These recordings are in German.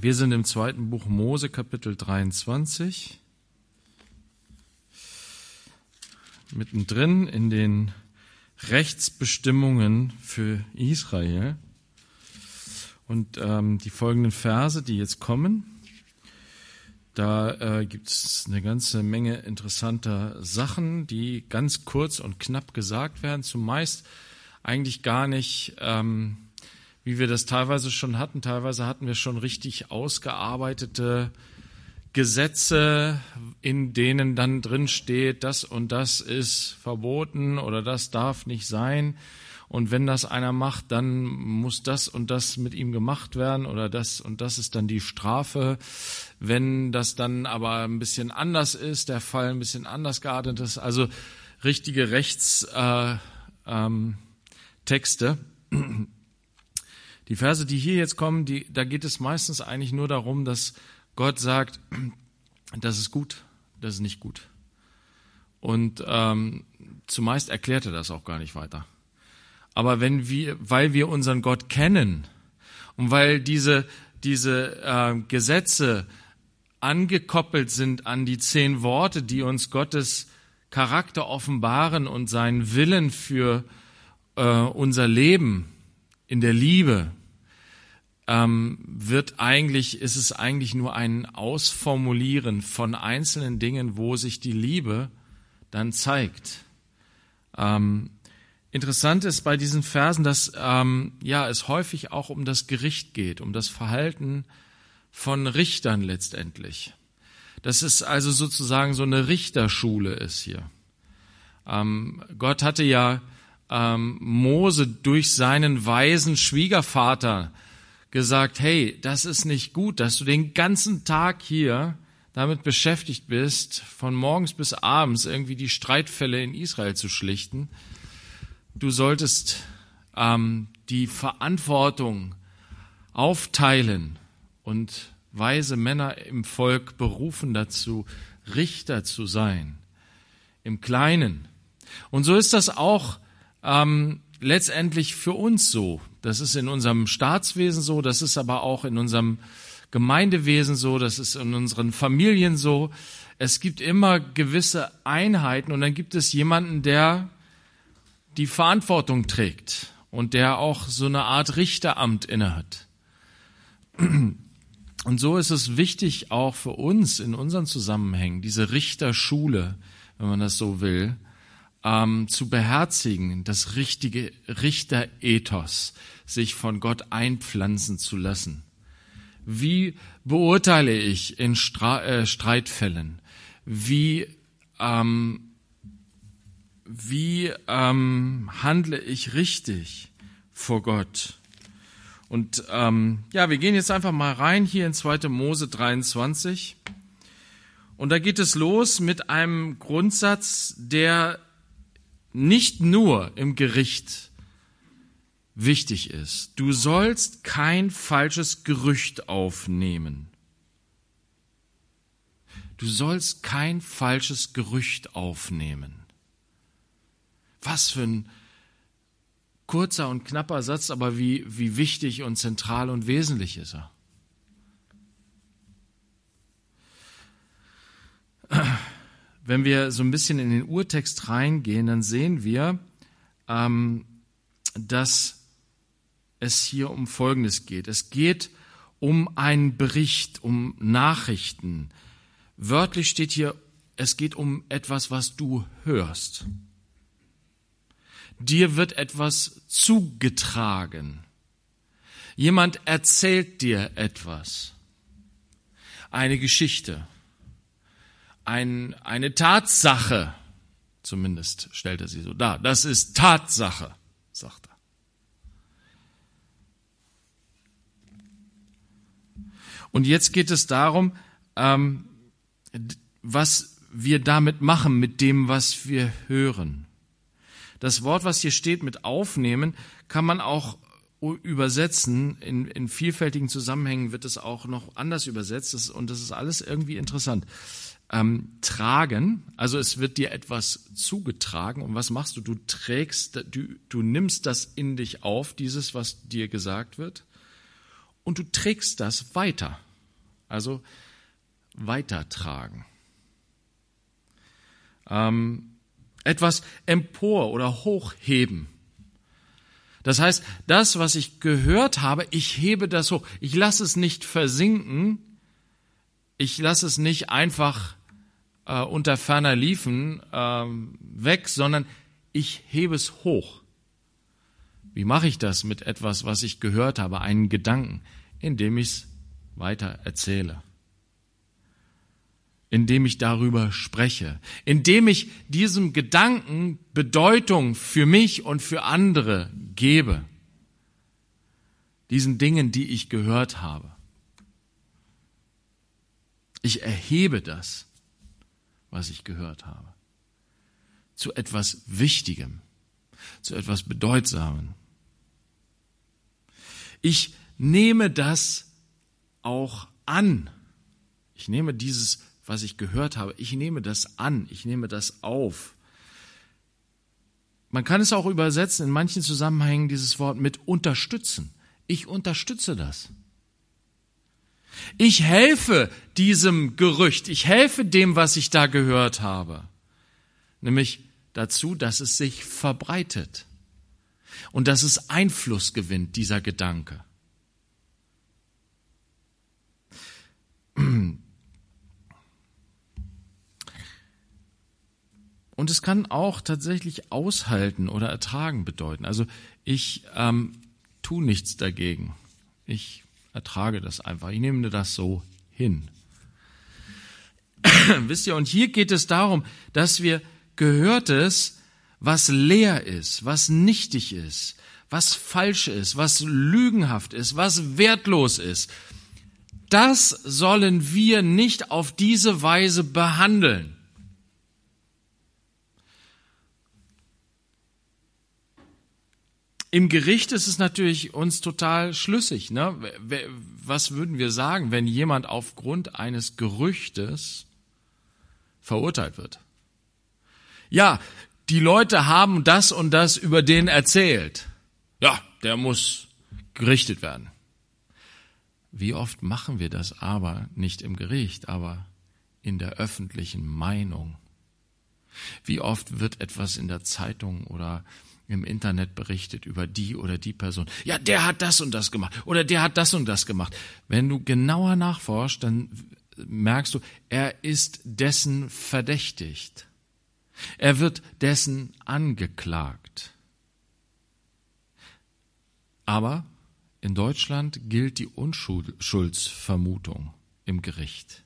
Wir sind im zweiten Buch Mose, Kapitel 23. Mittendrin in den Rechtsbestimmungen für Israel. Und ähm, die folgenden Verse, die jetzt kommen, da äh, gibt es eine ganze Menge interessanter Sachen, die ganz kurz und knapp gesagt werden. Zumeist eigentlich gar nicht ähm, wie wir das teilweise schon hatten. Teilweise hatten wir schon richtig ausgearbeitete Gesetze, in denen dann drin steht, das und das ist verboten oder das darf nicht sein. Und wenn das einer macht, dann muss das und das mit ihm gemacht werden oder das und das ist dann die Strafe. Wenn das dann aber ein bisschen anders ist, der Fall ein bisschen anders geartet ist, also richtige Rechtstexte. Äh, ähm, die Verse, die hier jetzt kommen, die, da geht es meistens eigentlich nur darum, dass Gott sagt, das ist gut, das ist nicht gut. Und ähm, zumeist erklärt er das auch gar nicht weiter. Aber wenn wir, weil wir unseren Gott kennen und weil diese, diese äh, Gesetze angekoppelt sind an die zehn Worte, die uns Gottes Charakter offenbaren und seinen Willen für äh, unser Leben in der Liebe, ähm, wird eigentlich, ist es eigentlich nur ein Ausformulieren von einzelnen Dingen, wo sich die Liebe dann zeigt. Ähm, interessant ist bei diesen Versen, dass ähm, ja es häufig auch um das Gericht geht, um das Verhalten von Richtern letztendlich. Dass es also sozusagen so eine Richterschule ist hier. Ähm, Gott hatte ja ähm, Mose durch seinen weisen Schwiegervater gesagt, hey, das ist nicht gut, dass du den ganzen Tag hier damit beschäftigt bist, von morgens bis abends irgendwie die Streitfälle in Israel zu schlichten. Du solltest ähm, die Verantwortung aufteilen und weise Männer im Volk berufen dazu, Richter zu sein, im Kleinen. Und so ist das auch ähm, letztendlich für uns so. Das ist in unserem Staatswesen so, das ist aber auch in unserem Gemeindewesen so, das ist in unseren Familien so. Es gibt immer gewisse Einheiten und dann gibt es jemanden, der die Verantwortung trägt und der auch so eine Art Richteramt innehat. Und so ist es wichtig auch für uns in unseren Zusammenhängen, diese Richterschule, wenn man das so will, ähm, zu beherzigen, das richtige Richterethos, sich von Gott einpflanzen zu lassen. Wie beurteile ich in Stra äh, Streitfällen? Wie ähm, wie ähm, handle ich richtig vor Gott? Und ähm, ja, wir gehen jetzt einfach mal rein hier in 2. Mose 23. Und da geht es los mit einem Grundsatz, der nicht nur im Gericht wichtig ist. Du sollst kein falsches Gerücht aufnehmen. Du sollst kein falsches Gerücht aufnehmen. Was für ein kurzer und knapper Satz, aber wie, wie wichtig und zentral und wesentlich ist er. Wenn wir so ein bisschen in den Urtext reingehen, dann sehen wir, ähm, dass es hier um Folgendes geht. Es geht um einen Bericht, um Nachrichten. Wörtlich steht hier, es geht um etwas, was du hörst. Dir wird etwas zugetragen. Jemand erzählt dir etwas. Eine Geschichte ein, eine Tatsache. Zumindest stellt er sie so dar. Das ist Tatsache, sagt er. Und jetzt geht es darum, ähm, was wir damit machen, mit dem, was wir hören. Das Wort, was hier steht mit aufnehmen, kann man auch übersetzen. In, in vielfältigen Zusammenhängen wird es auch noch anders übersetzt. Und das ist alles irgendwie interessant ähm, tragen, also es wird dir etwas zugetragen und was machst du? Du trägst, du, du nimmst das in dich auf, dieses, was dir gesagt wird, und du trägst das weiter. also weitertragen. Ähm, etwas empor oder hochheben. Das heißt, das, was ich gehört habe, ich hebe das hoch. Ich lasse es nicht versinken. Ich lasse es nicht einfach äh, unter ferner Liefen äh, weg, sondern ich hebe es hoch. Wie mache ich das mit etwas, was ich gehört habe, einen Gedanken? Indem ich es weiter erzähle indem ich darüber spreche, indem ich diesem Gedanken Bedeutung für mich und für andere gebe, diesen Dingen, die ich gehört habe. Ich erhebe das, was ich gehört habe, zu etwas Wichtigem, zu etwas Bedeutsamen. Ich nehme das auch an. Ich nehme dieses was ich gehört habe. Ich nehme das an, ich nehme das auf. Man kann es auch übersetzen in manchen Zusammenhängen dieses Wort mit unterstützen. Ich unterstütze das. Ich helfe diesem Gerücht, ich helfe dem, was ich da gehört habe. Nämlich dazu, dass es sich verbreitet und dass es Einfluss gewinnt, dieser Gedanke. Und es kann auch tatsächlich aushalten oder ertragen bedeuten. Also ich ähm, tu nichts dagegen. Ich ertrage das einfach. Ich nehme das so hin. Wisst ihr, und hier geht es darum, dass wir Gehörtes, was leer ist, was nichtig ist, was falsch ist, was lügenhaft ist, was wertlos ist, das sollen wir nicht auf diese Weise behandeln. Im Gericht ist es natürlich uns total schlüssig. Ne? Was würden wir sagen, wenn jemand aufgrund eines Gerüchtes verurteilt wird? Ja, die Leute haben das und das über den erzählt. Ja, der muss gerichtet werden. Wie oft machen wir das aber nicht im Gericht, aber in der öffentlichen Meinung? Wie oft wird etwas in der Zeitung oder im Internet berichtet über die oder die Person. Ja, der hat das und das gemacht oder der hat das und das gemacht. Wenn du genauer nachforschst, dann merkst du, er ist dessen verdächtigt. Er wird dessen angeklagt. Aber in Deutschland gilt die Unschuldsvermutung im Gericht.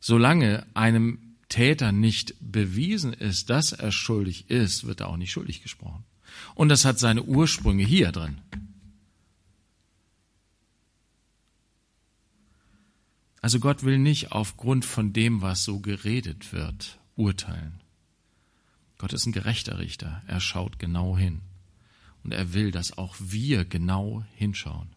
Solange einem Täter nicht bewiesen ist, dass er schuldig ist, wird er auch nicht schuldig gesprochen. Und das hat seine Ursprünge hier drin. Also Gott will nicht aufgrund von dem, was so geredet wird, urteilen. Gott ist ein gerechter Richter. Er schaut genau hin. Und er will, dass auch wir genau hinschauen.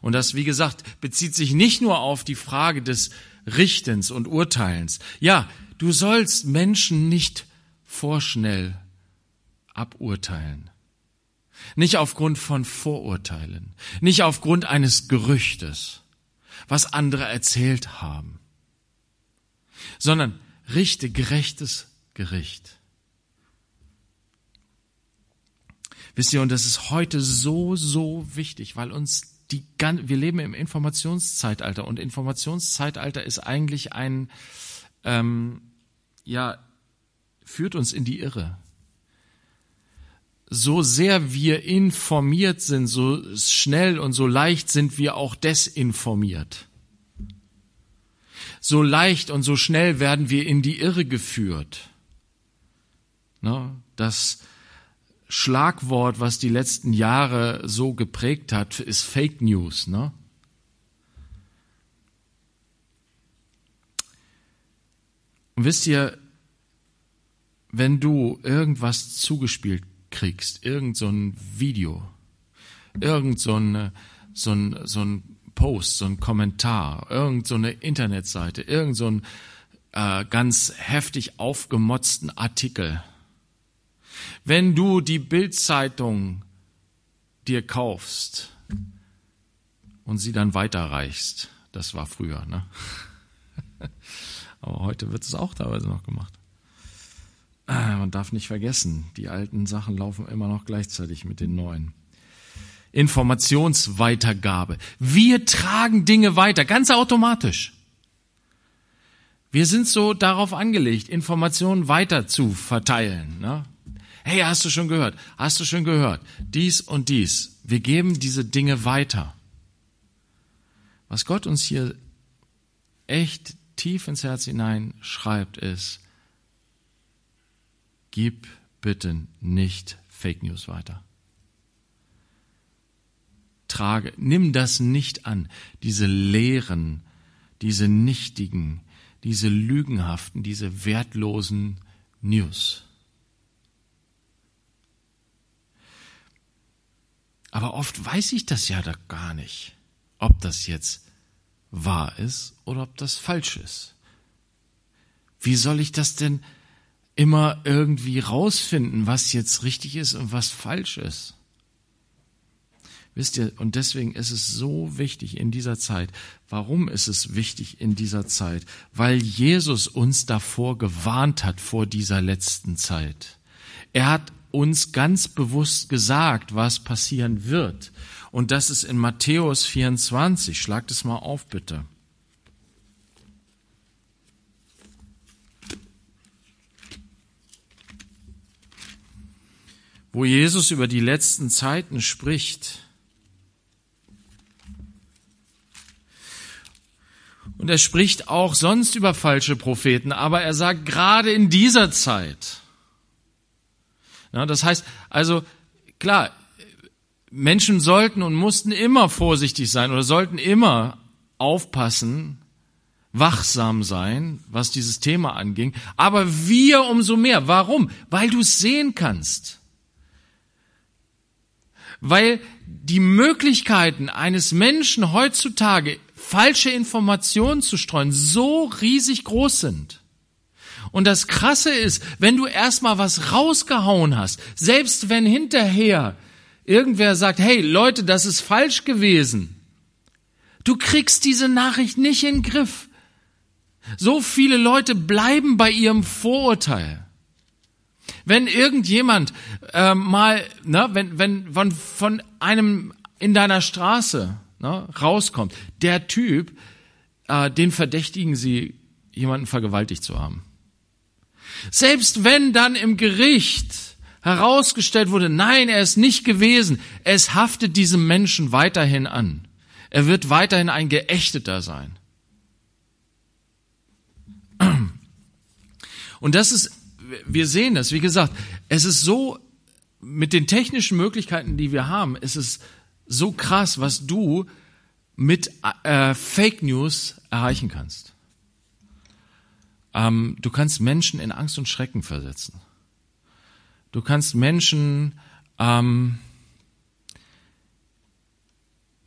Und das, wie gesagt, bezieht sich nicht nur auf die Frage des Richtens und Urteilens. Ja, Du sollst Menschen nicht vorschnell aburteilen. Nicht aufgrund von Vorurteilen, nicht aufgrund eines Gerüchtes, was andere erzählt haben, sondern richte gerechtes Gericht. Wisst ihr, und das ist heute so, so wichtig, weil uns die, wir leben im Informationszeitalter und Informationszeitalter ist eigentlich ein, ähm, ja, führt uns in die Irre. So sehr wir informiert sind, so schnell und so leicht sind wir auch desinformiert. So leicht und so schnell werden wir in die Irre geführt. Ne? Das Schlagwort, was die letzten Jahre so geprägt hat, ist Fake News. Ne? Und wisst ihr, wenn du irgendwas zugespielt kriegst, irgend so ein Video, irgend so ein, so ein, so ein Post, so ein Kommentar, irgend so eine Internetseite, irgend so ein äh, ganz heftig aufgemotzten Artikel. Wenn du die Bildzeitung dir kaufst und sie dann weiterreichst, Das war früher, ne? Aber heute wird es auch teilweise noch gemacht. Ah, man darf nicht vergessen, die alten Sachen laufen immer noch gleichzeitig mit den neuen. Informationsweitergabe. Wir tragen Dinge weiter, ganz automatisch. Wir sind so darauf angelegt, Informationen weiter zu verteilen. Ne? Hey, hast du schon gehört? Hast du schon gehört? Dies und dies. Wir geben diese Dinge weiter. Was Gott uns hier echt tief ins Herz hinein schreibt, ist, gib bitte nicht Fake News weiter. Trage, nimm das nicht an, diese leeren, diese nichtigen, diese lügenhaften, diese wertlosen News. Aber oft weiß ich das ja da gar nicht, ob das jetzt wahr ist oder ob das falsch ist. Wie soll ich das denn immer irgendwie rausfinden, was jetzt richtig ist und was falsch ist? Wisst ihr, und deswegen ist es so wichtig in dieser Zeit. Warum ist es wichtig in dieser Zeit? Weil Jesus uns davor gewarnt hat, vor dieser letzten Zeit. Er hat uns ganz bewusst gesagt, was passieren wird. Und das ist in Matthäus 24. Schlagt es mal auf, bitte. Wo Jesus über die letzten Zeiten spricht. Und er spricht auch sonst über falsche Propheten, aber er sagt gerade in dieser Zeit. Ja, das heißt, also klar, Menschen sollten und mussten immer vorsichtig sein oder sollten immer aufpassen, wachsam sein, was dieses Thema anging. Aber wir umso mehr. Warum? Weil du es sehen kannst. Weil die Möglichkeiten eines Menschen heutzutage, falsche Informationen zu streuen, so riesig groß sind. Und das Krasse ist, wenn du erstmal was rausgehauen hast, selbst wenn hinterher irgendwer sagt, hey Leute, das ist falsch gewesen. Du kriegst diese Nachricht nicht in den Griff. So viele Leute bleiben bei ihrem Vorurteil. Wenn irgendjemand äh, mal, ne, wenn, wenn von, von einem in deiner Straße ne, rauskommt, der Typ, äh, den verdächtigen sie, jemanden vergewaltigt zu haben. Selbst wenn dann im Gericht herausgestellt wurde, nein, er ist nicht gewesen. Es haftet diesem Menschen weiterhin an. Er wird weiterhin ein Geächteter sein. Und das ist, wir sehen das, wie gesagt, es ist so, mit den technischen Möglichkeiten, die wir haben, es ist so krass, was du mit äh, Fake News erreichen kannst. Ähm, du kannst Menschen in Angst und Schrecken versetzen. Du kannst Menschen, ähm,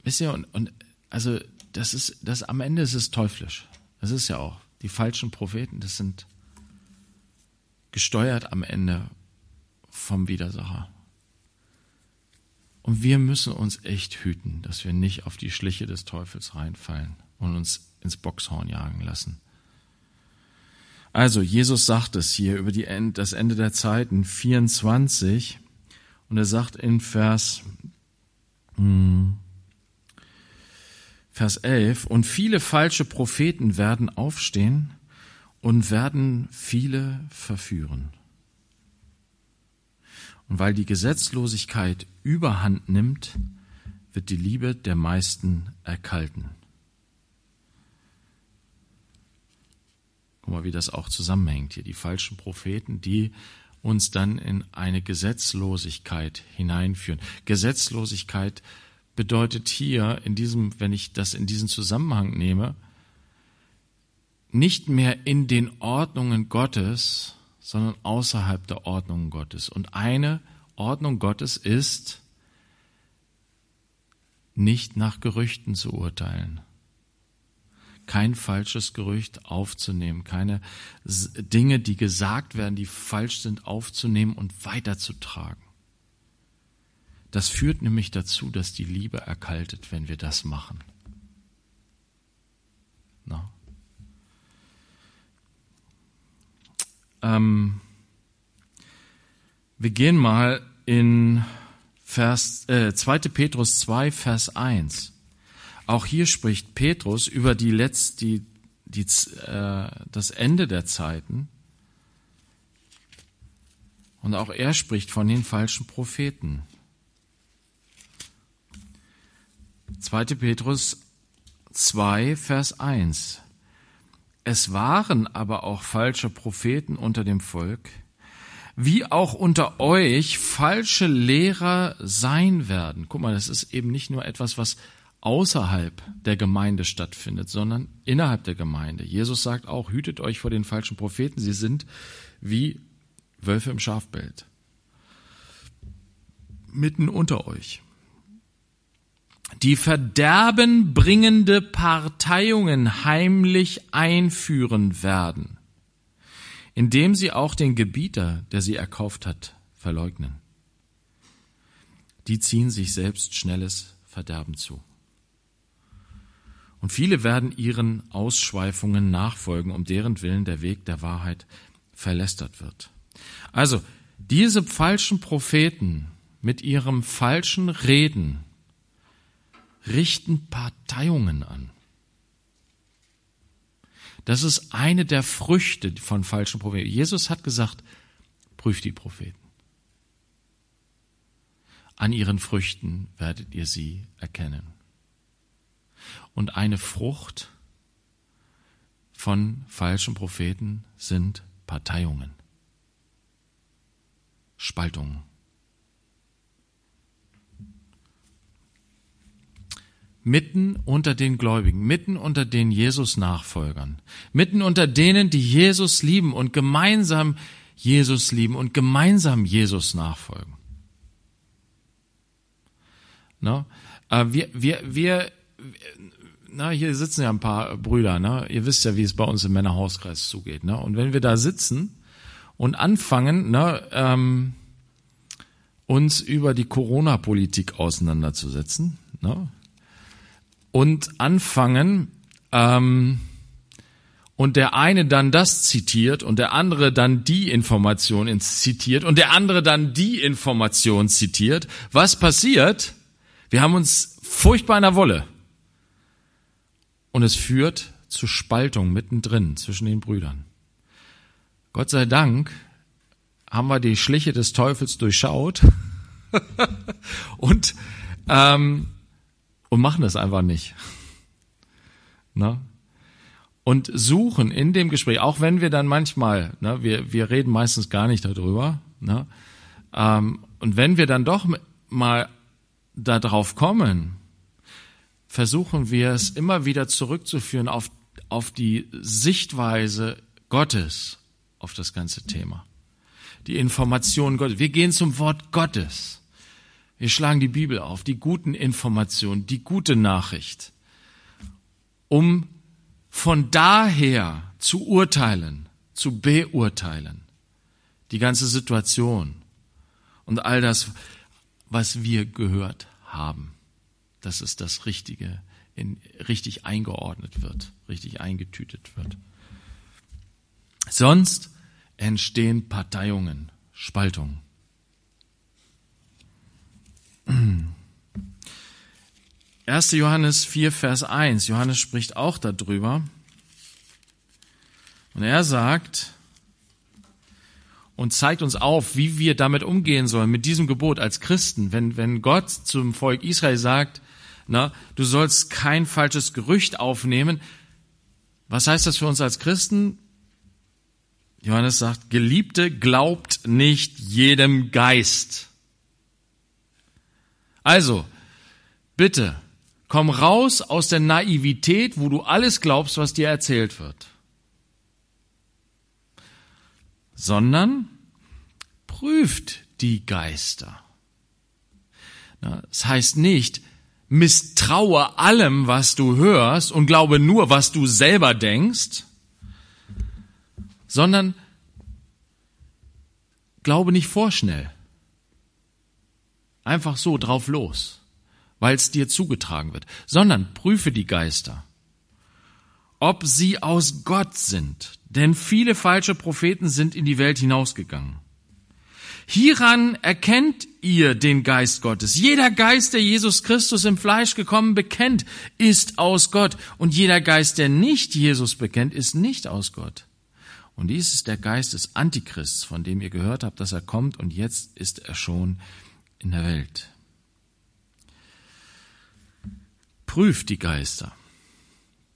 wisst ihr, und, und also das ist, das am Ende ist es teuflisch. Das ist ja auch. Die falschen Propheten, das sind gesteuert am Ende vom Widersacher. Und wir müssen uns echt hüten, dass wir nicht auf die Schliche des Teufels reinfallen und uns ins Boxhorn jagen lassen. Also, Jesus sagt es hier über die End, das Ende der Zeiten 24 und er sagt in Vers, hm, Vers 11, und viele falsche Propheten werden aufstehen und werden viele verführen. Und weil die Gesetzlosigkeit überhand nimmt, wird die Liebe der meisten erkalten. Guck mal, wie das auch zusammenhängt hier. Die falschen Propheten, die uns dann in eine Gesetzlosigkeit hineinführen. Gesetzlosigkeit bedeutet hier in diesem, wenn ich das in diesen Zusammenhang nehme, nicht mehr in den Ordnungen Gottes, sondern außerhalb der Ordnungen Gottes. Und eine Ordnung Gottes ist, nicht nach Gerüchten zu urteilen, kein falsches Gerücht aufzunehmen, keine Dinge, die gesagt werden, die falsch sind, aufzunehmen und weiterzutragen. Das führt nämlich dazu, dass die Liebe erkaltet, wenn wir das machen. Na? Ähm, wir gehen mal in Vers, äh, 2. Petrus 2, Vers 1. Auch hier spricht Petrus über die Letz, die, die, äh, das Ende der Zeiten. Und auch er spricht von den falschen Propheten. 2. Petrus 2, Vers 1. Es waren aber auch falsche Propheten unter dem Volk, wie auch unter euch falsche Lehrer sein werden. Guck mal, das ist eben nicht nur etwas, was außerhalb der Gemeinde stattfindet, sondern innerhalb der Gemeinde. Jesus sagt auch, hütet euch vor den falschen Propheten, sie sind wie Wölfe im Schafbild. Mitten unter euch. Die verderbenbringende Parteiungen heimlich einführen werden indem sie auch den Gebieter, der sie erkauft hat, verleugnen. Die ziehen sich selbst schnelles Verderben zu. Und viele werden ihren Ausschweifungen nachfolgen, um deren Willen der Weg der Wahrheit verlästert wird. Also, diese falschen Propheten mit ihrem falschen Reden richten Parteiungen an. Das ist eine der Früchte von falschen Propheten. Jesus hat gesagt, prüft die Propheten. An ihren Früchten werdet ihr sie erkennen. Und eine Frucht von falschen Propheten sind Parteiungen, Spaltungen. mitten unter den Gläubigen, mitten unter den Jesus-Nachfolgern, mitten unter denen, die Jesus lieben und gemeinsam Jesus lieben und gemeinsam Jesus nachfolgen. No? Äh, wir, wir, wir, na, hier sitzen ja ein paar Brüder, ne? ihr wisst ja, wie es bei uns im Männerhauskreis zugeht. Ne? Und wenn wir da sitzen und anfangen, ne, ähm, uns über die Corona-Politik auseinanderzusetzen, ne? und anfangen, ähm, und der eine dann das zitiert und der andere dann die Information zitiert und der andere dann die Information zitiert, was passiert? Wir haben uns furchtbar in der Wolle. Und es führt zu Spaltung mittendrin zwischen den Brüdern. Gott sei Dank haben wir die Schliche des Teufels durchschaut und ähm, und machen es einfach nicht. Na? Und suchen in dem Gespräch, auch wenn wir dann manchmal, ne, wir, wir reden meistens gar nicht darüber, ne, ähm, und wenn wir dann doch mal darauf kommen, versuchen wir es immer wieder zurückzuführen auf, auf die Sichtweise Gottes auf das ganze Thema. Die Information Gottes. Wir gehen zum Wort Gottes. Wir schlagen die Bibel auf, die guten Informationen, die gute Nachricht, um von daher zu urteilen, zu beurteilen, die ganze Situation und all das, was wir gehört haben, dass es das Richtige in, richtig eingeordnet wird, richtig eingetütet wird. Sonst entstehen Parteiungen, Spaltungen. 1. Johannes 4, Vers 1. Johannes spricht auch darüber. Und er sagt und zeigt uns auf, wie wir damit umgehen sollen, mit diesem Gebot als Christen. Wenn, wenn Gott zum Volk Israel sagt, na, du sollst kein falsches Gerücht aufnehmen, was heißt das für uns als Christen? Johannes sagt, Geliebte, glaubt nicht jedem Geist. Also, bitte, komm raus aus der Naivität, wo du alles glaubst, was dir erzählt wird. Sondern prüft die Geister. Das heißt nicht, misstraue allem, was du hörst und glaube nur, was du selber denkst, sondern glaube nicht vorschnell. Einfach so drauf los, weil es dir zugetragen wird, sondern prüfe die Geister, ob sie aus Gott sind. Denn viele falsche Propheten sind in die Welt hinausgegangen. Hieran erkennt ihr den Geist Gottes. Jeder Geist, der Jesus Christus im Fleisch gekommen bekennt, ist aus Gott. Und jeder Geist, der nicht Jesus bekennt, ist nicht aus Gott. Und dies ist der Geist des Antichrists, von dem ihr gehört habt, dass er kommt, und jetzt ist er schon in der Welt. Prüft die Geister,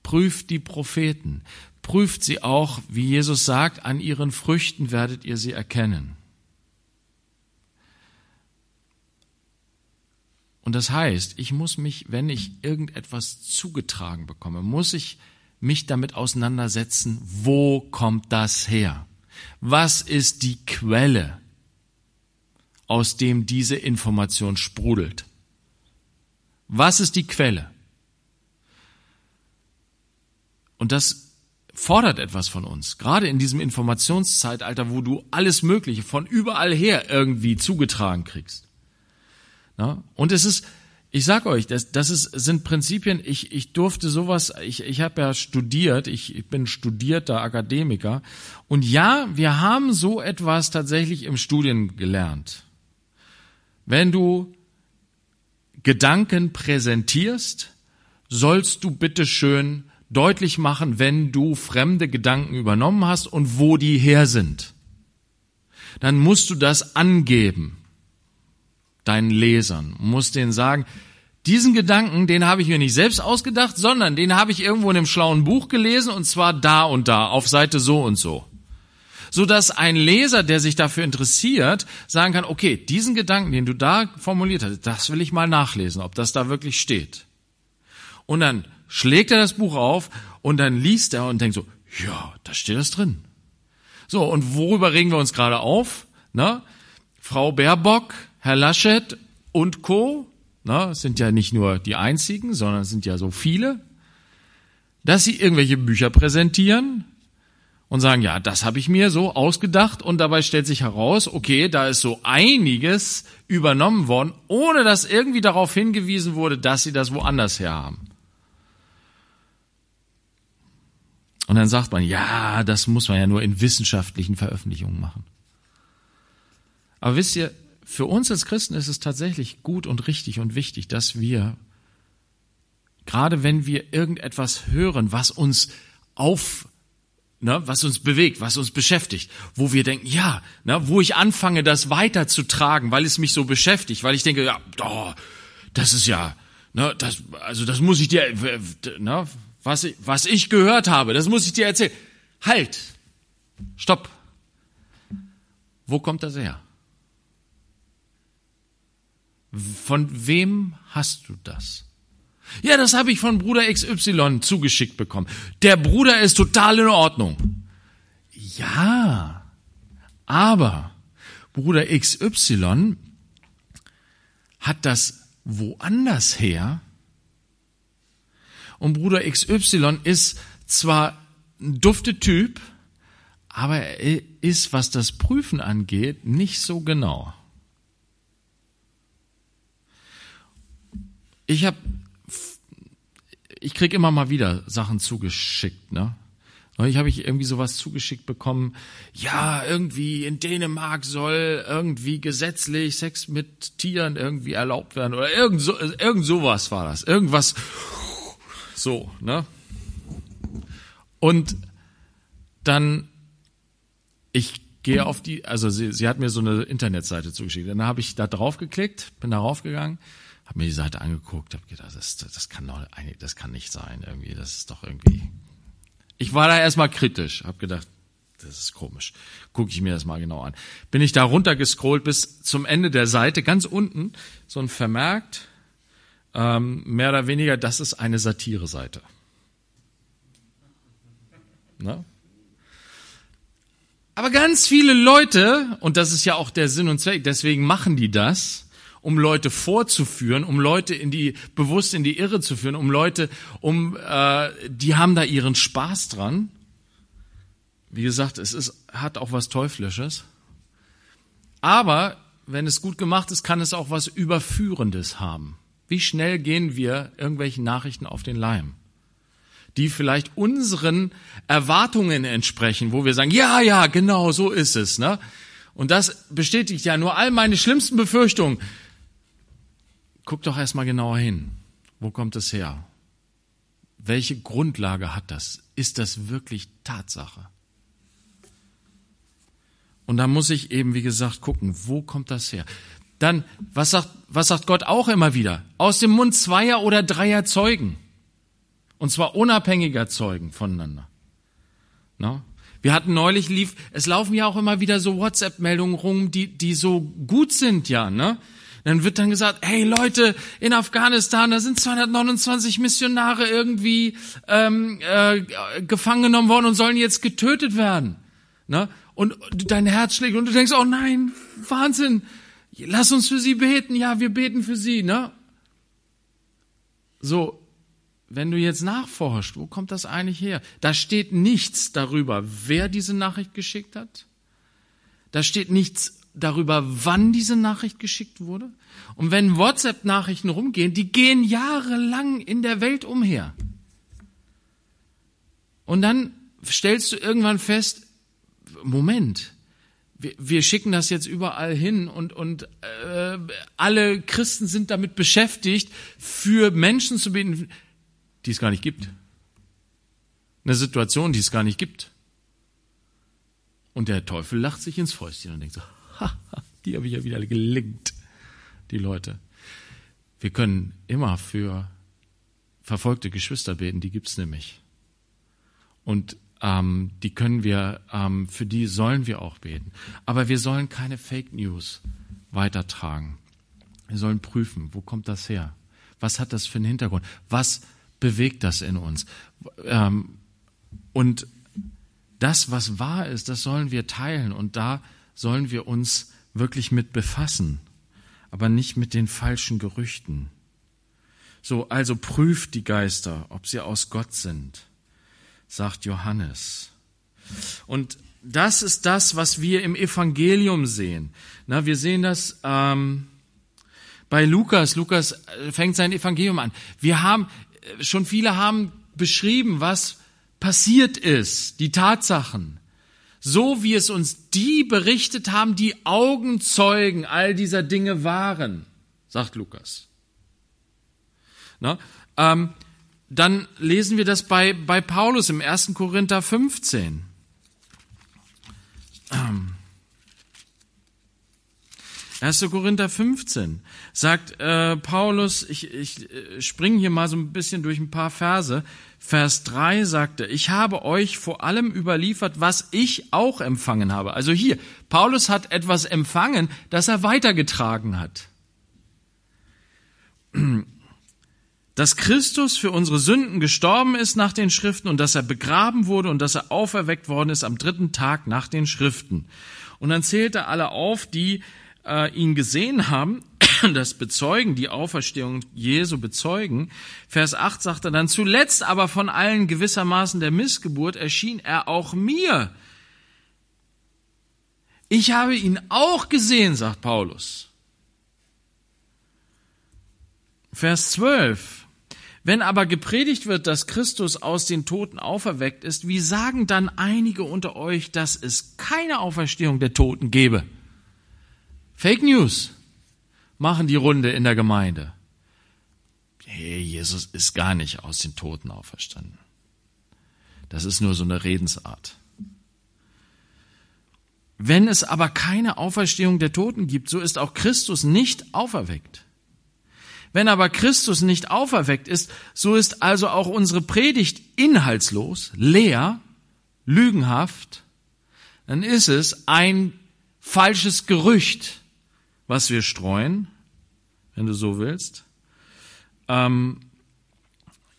prüft die Propheten, prüft sie auch, wie Jesus sagt, an ihren Früchten werdet ihr sie erkennen. Und das heißt, ich muss mich, wenn ich irgendetwas zugetragen bekomme, muss ich mich damit auseinandersetzen, wo kommt das her? Was ist die Quelle, aus dem diese Information sprudelt? Was ist die Quelle? Und das fordert etwas von uns, gerade in diesem Informationszeitalter, wo du alles Mögliche von überall her irgendwie zugetragen kriegst. Und es ist, ich sag euch, das, das ist, sind Prinzipien, ich, ich durfte sowas, ich, ich habe ja studiert, ich, ich bin studierter Akademiker und ja, wir haben so etwas tatsächlich im Studien gelernt. Wenn du Gedanken präsentierst, sollst du bitte schön deutlich machen, wenn du fremde Gedanken übernommen hast und wo die her sind. Dann musst du das angeben deinen Lesern, musst denen sagen, diesen Gedanken, den habe ich mir nicht selbst ausgedacht, sondern den habe ich irgendwo in einem schlauen Buch gelesen und zwar da und da, auf Seite so und so. So dass ein Leser, der sich dafür interessiert, sagen kann, okay, diesen Gedanken, den du da formuliert hast, das will ich mal nachlesen, ob das da wirklich steht. Und dann schlägt er das Buch auf und dann liest er und denkt so, ja, da steht das drin. So, und worüber regen wir uns gerade auf? Na? Frau Baerbock, Herr Laschet und Co na, sind ja nicht nur die einzigen, sondern es sind ja so viele, dass sie irgendwelche Bücher präsentieren und sagen, ja, das habe ich mir so ausgedacht und dabei stellt sich heraus, okay, da ist so einiges übernommen worden, ohne dass irgendwie darauf hingewiesen wurde, dass sie das woanders her haben. Und dann sagt man, ja, das muss man ja nur in wissenschaftlichen Veröffentlichungen machen. Aber wisst ihr, für uns als Christen ist es tatsächlich gut und richtig und wichtig, dass wir, gerade wenn wir irgendetwas hören, was uns auf, ne, was uns bewegt, was uns beschäftigt, wo wir denken, ja, ne, wo ich anfange, das weiterzutragen, weil es mich so beschäftigt, weil ich denke, ja, oh, das ist ja, ne, das, also das muss ich dir, ne, was ich, was ich gehört habe, das muss ich dir erzählen. Halt, stopp. Wo kommt das her? Von wem hast du das? Ja, das habe ich von Bruder XY zugeschickt bekommen. Der Bruder ist total in Ordnung. Ja, aber Bruder XY hat das woanders her. Und Bruder XY ist zwar ein dufte Typ, aber er ist, was das Prüfen angeht, nicht so genau. Ich habe, ich krieg immer mal wieder Sachen zugeschickt, ne? Neulich habe ich irgendwie sowas zugeschickt bekommen. Ja, irgendwie in Dänemark soll irgendwie gesetzlich Sex mit Tieren irgendwie erlaubt werden oder irgend, so, irgend sowas war das. Irgendwas so, ne? Und dann ich gehe auf die, also sie, sie hat mir so eine Internetseite zugeschickt. Dann habe ich da drauf geklickt, bin da raufgegangen habe mir die Seite angeguckt, habe gedacht, das, das kann doch, das kann nicht sein irgendwie, das ist doch irgendwie. Ich war da erstmal kritisch, habe gedacht, das ist komisch. Gucke ich mir das mal genau an. Bin ich da runtergescrollt bis zum Ende der Seite, ganz unten, so ein Vermerkt, ähm, mehr oder weniger, das ist eine Satire-Seite. Ne? Aber ganz viele Leute, und das ist ja auch der Sinn und Zweck, deswegen machen die das, um Leute vorzuführen, um Leute in die bewusst in die Irre zu führen, um Leute, um äh, die haben da ihren Spaß dran. Wie gesagt, es ist hat auch was Teuflisches. Aber wenn es gut gemacht ist, kann es auch was Überführendes haben. Wie schnell gehen wir irgendwelchen Nachrichten auf den Leim? die vielleicht unseren Erwartungen entsprechen, wo wir sagen, ja, ja, genau, so ist es, ne? Und das bestätigt ja nur all meine schlimmsten Befürchtungen. Guck doch erstmal genauer hin. Wo kommt es her? Welche Grundlage hat das? Ist das wirklich Tatsache? Und da muss ich eben, wie gesagt, gucken, wo kommt das her? Dann, was sagt, was sagt Gott auch immer wieder? Aus dem Mund zweier oder dreier Zeugen. Und zwar unabhängiger Zeugen voneinander. No? Wir hatten neulich lief, es laufen ja auch immer wieder so WhatsApp-Meldungen rum, die, die so gut sind, ja, ne? Dann wird dann gesagt, hey Leute, in Afghanistan, da sind 229 Missionare irgendwie ähm, äh, gefangen genommen worden und sollen jetzt getötet werden. Ne? Und dein Herz schlägt und du denkst, oh nein, Wahnsinn, lass uns für sie beten. Ja, wir beten für sie. Ne? So, wenn du jetzt nachforschst, wo kommt das eigentlich her? Da steht nichts darüber, wer diese Nachricht geschickt hat. Da steht nichts darüber, wann diese Nachricht geschickt wurde. Und wenn WhatsApp-Nachrichten rumgehen, die gehen jahrelang in der Welt umher. Und dann stellst du irgendwann fest, Moment, wir, wir schicken das jetzt überall hin und, und äh, alle Christen sind damit beschäftigt, für Menschen zu beten die es gar nicht gibt. Eine Situation, die es gar nicht gibt. Und der Teufel lacht sich ins Fäustchen und denkt so, die habe ich ja wieder gelingt, die Leute. Wir können immer für verfolgte Geschwister beten, die gibt's nämlich. Und ähm, die können wir, ähm, für die sollen wir auch beten. Aber wir sollen keine Fake News weitertragen. Wir sollen prüfen, wo kommt das her? Was hat das für einen Hintergrund? Was bewegt das in uns. Ähm, und das, was wahr ist, das sollen wir teilen und da sollen wir uns wirklich mit befassen, aber nicht mit den falschen Gerüchten. So, also prüft die Geister, ob sie aus Gott sind, sagt Johannes. Und das ist das, was wir im Evangelium sehen. Na, wir sehen das ähm, bei Lukas. Lukas fängt sein Evangelium an. Wir haben schon viele haben beschrieben, was passiert ist, die Tatsachen. So wie es uns die berichtet haben, die Augenzeugen all dieser Dinge waren, sagt Lukas. Na, ähm, dann lesen wir das bei, bei Paulus im 1. Korinther 15. 1. Korinther 15 sagt äh, Paulus, ich, ich äh, springe hier mal so ein bisschen durch ein paar Verse. Vers 3 sagte, ich habe euch vor allem überliefert, was ich auch empfangen habe. Also hier, Paulus hat etwas empfangen, das er weitergetragen hat. Dass Christus für unsere Sünden gestorben ist nach den Schriften und dass er begraben wurde und dass er auferweckt worden ist am dritten Tag nach den Schriften. Und dann zählt er alle auf, die äh, ihn gesehen haben, das bezeugen, die Auferstehung Jesu bezeugen. Vers 8 sagt er dann, zuletzt aber von allen gewissermaßen der Missgeburt erschien er auch mir. Ich habe ihn auch gesehen, sagt Paulus. Vers 12. Wenn aber gepredigt wird, dass Christus aus den Toten auferweckt ist, wie sagen dann einige unter euch, dass es keine Auferstehung der Toten gebe? Fake News machen die Runde in der Gemeinde. Hey, Jesus ist gar nicht aus den Toten auferstanden. Das ist nur so eine Redensart. Wenn es aber keine Auferstehung der Toten gibt, so ist auch Christus nicht auferweckt. Wenn aber Christus nicht auferweckt ist, so ist also auch unsere Predigt inhaltslos, leer, lügenhaft, dann ist es ein falsches Gerücht, was wir streuen, wenn du so willst. Ähm,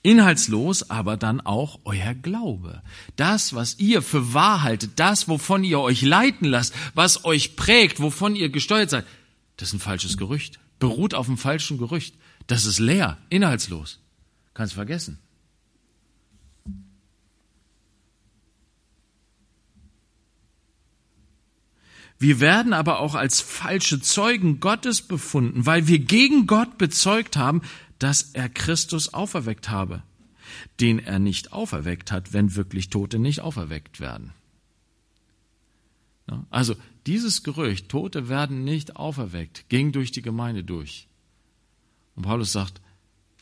inhaltslos, aber dann auch euer Glaube. Das, was ihr für wahr haltet, das, wovon ihr euch leiten lasst, was euch prägt, wovon ihr gesteuert seid, das ist ein falsches Gerücht. Beruht auf einem falschen Gerücht. Das ist leer, inhaltslos. Kannst vergessen. Wir werden aber auch als falsche Zeugen Gottes befunden, weil wir gegen Gott bezeugt haben, dass er Christus auferweckt habe. den er nicht auferweckt hat, wenn wirklich Tote nicht auferweckt werden. Also dieses Gerücht, Tote werden nicht auferweckt, ging durch die Gemeinde durch. Und Paulus sagt,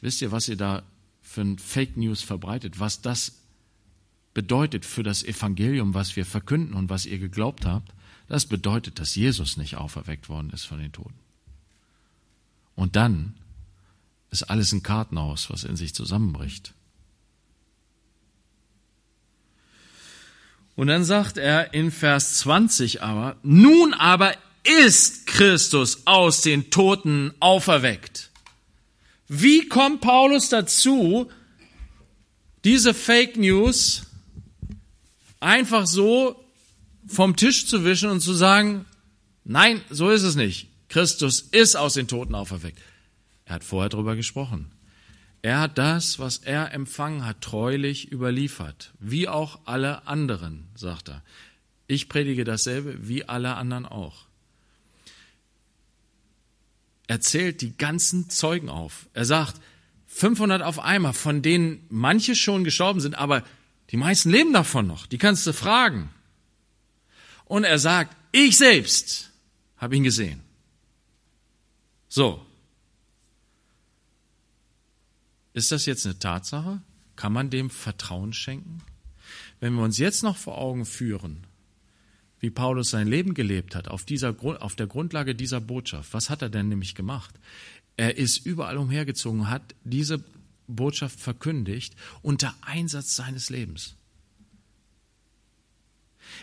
wisst ihr, was ihr da für ein Fake News verbreitet, was das bedeutet für das Evangelium, was wir verkünden und was ihr geglaubt habt? Das bedeutet, dass Jesus nicht auferweckt worden ist von den Toten. Und dann ist alles ein Kartenhaus, was in sich zusammenbricht. Und dann sagt er in Vers 20 aber, nun aber ist Christus aus den Toten auferweckt. Wie kommt Paulus dazu, diese Fake News einfach so vom Tisch zu wischen und zu sagen, nein, so ist es nicht. Christus ist aus den Toten auferweckt. Er hat vorher darüber gesprochen. Er hat das, was er empfangen hat, treulich überliefert, wie auch alle anderen, sagt er. Ich predige dasselbe wie alle anderen auch. Er zählt die ganzen Zeugen auf. Er sagt, 500 auf einmal, von denen manche schon gestorben sind, aber die meisten leben davon noch. Die kannst du fragen. Und er sagt, ich selbst habe ihn gesehen. So, Ist das jetzt eine Tatsache? Kann man dem Vertrauen schenken? Wenn wir uns jetzt noch vor Augen führen, wie Paulus sein Leben gelebt hat, auf, dieser, auf der Grundlage dieser Botschaft, was hat er denn nämlich gemacht? Er ist überall umhergezogen, hat diese Botschaft verkündigt unter Einsatz seines Lebens.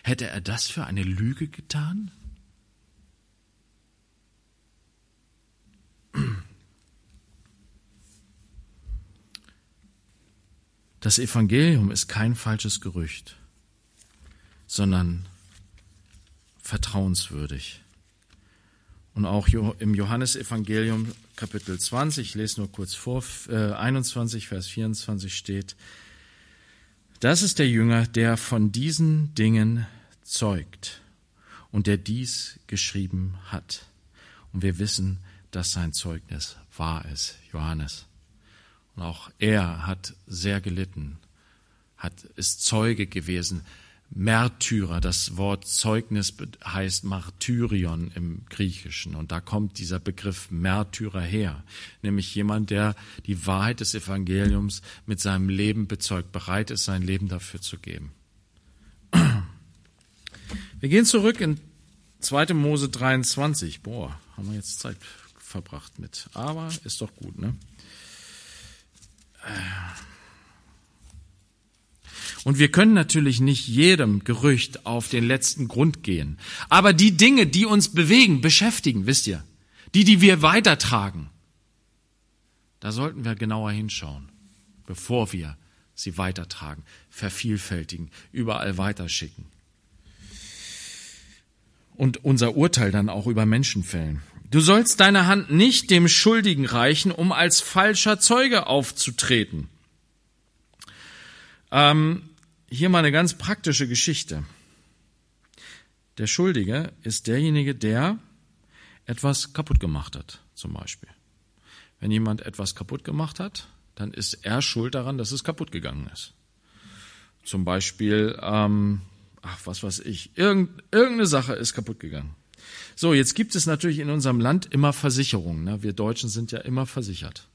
Hätte er das für eine Lüge getan? Das Evangelium ist kein falsches Gerücht, sondern vertrauenswürdig. Und auch im Johannesevangelium Kapitel 20, ich lese nur kurz vor, 21, äh, Vers 24 steht, das ist der Jünger, der von diesen Dingen zeugt und der dies geschrieben hat. Und wir wissen, dass sein Zeugnis wahr ist, Johannes. Und auch er hat sehr gelitten, hat, ist Zeuge gewesen. Märtyrer, das Wort Zeugnis heißt Martyrion im Griechischen. Und da kommt dieser Begriff Märtyrer her. Nämlich jemand, der die Wahrheit des Evangeliums mit seinem Leben bezeugt, bereit ist, sein Leben dafür zu geben. Wir gehen zurück in 2. Mose 23. Boah, haben wir jetzt Zeit verbracht mit. Aber ist doch gut, ne? Und wir können natürlich nicht jedem Gerücht auf den letzten Grund gehen. Aber die Dinge, die uns bewegen, beschäftigen, wisst ihr, die, die wir weitertragen, da sollten wir genauer hinschauen, bevor wir sie weitertragen, vervielfältigen, überall weiterschicken. Und unser Urteil dann auch über Menschen fällen. Du sollst deine Hand nicht dem Schuldigen reichen, um als falscher Zeuge aufzutreten. Ähm, hier mal eine ganz praktische Geschichte. Der Schuldige ist derjenige, der etwas kaputt gemacht hat, zum Beispiel. Wenn jemand etwas kaputt gemacht hat, dann ist er schuld daran, dass es kaputt gegangen ist. Zum Beispiel, ähm, ach, was weiß ich, irgend, irgendeine Sache ist kaputt gegangen. So, jetzt gibt es natürlich in unserem Land immer Versicherungen. Ne? Wir Deutschen sind ja immer versichert.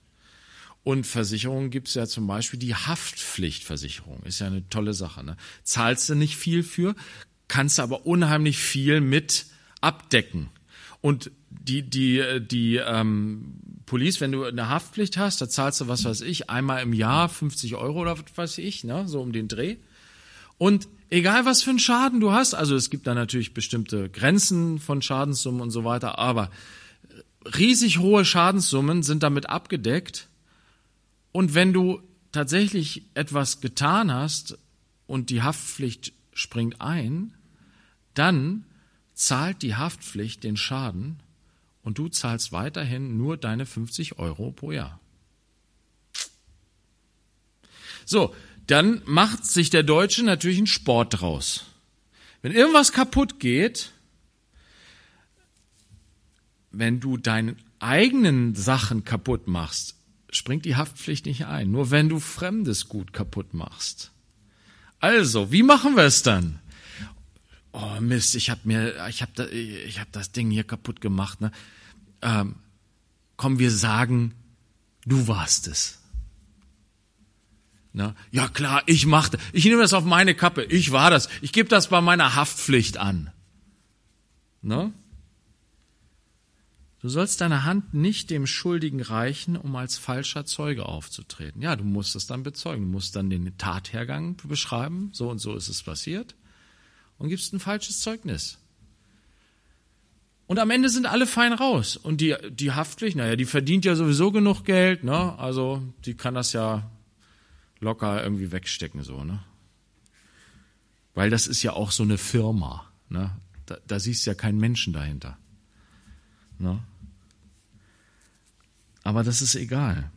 Und Versicherungen gibt es ja zum Beispiel die Haftpflichtversicherung. Ist ja eine tolle Sache. Ne? Zahlst du nicht viel für, kannst aber unheimlich viel mit abdecken. Und die, die, die ähm, Police, wenn du eine Haftpflicht hast, da zahlst du, was weiß ich, einmal im Jahr 50 Euro oder was weiß ich, ne? so um den Dreh. Und egal was für einen Schaden du hast, also es gibt da natürlich bestimmte Grenzen von Schadenssummen und so weiter, aber riesig hohe Schadenssummen sind damit abgedeckt. Und wenn du tatsächlich etwas getan hast und die Haftpflicht springt ein, dann zahlt die Haftpflicht den Schaden und du zahlst weiterhin nur deine 50 Euro pro Jahr. So, dann macht sich der Deutsche natürlich einen Sport draus. Wenn irgendwas kaputt geht, wenn du deine eigenen Sachen kaputt machst, springt die Haftpflicht nicht ein, nur wenn du fremdes Gut kaputt machst. Also, wie machen wir es dann? Oh Mist, ich habe mir, ich habe da, ich habe das Ding hier kaputt gemacht. Ne? Ähm, komm, wir sagen, du warst es. Ne? Ja klar, ich machte, ich nehme das auf meine Kappe. Ich war das. Ich gebe das bei meiner Haftpflicht an. Ne? Du sollst deine Hand nicht dem Schuldigen reichen, um als falscher Zeuge aufzutreten. Ja, du musst es dann bezeugen. Du musst dann den Tathergang beschreiben. So und so ist es passiert. Und gibst ein falsches Zeugnis. Und am Ende sind alle fein raus. Und die, die Haftpflicht, naja, die verdient ja sowieso genug Geld, ne? Also, die kann das ja locker irgendwie wegstecken, so, ne? Weil das ist ja auch so eine Firma, ne? Da, da siehst du ja keinen Menschen dahinter. Ne? Aber das ist egal.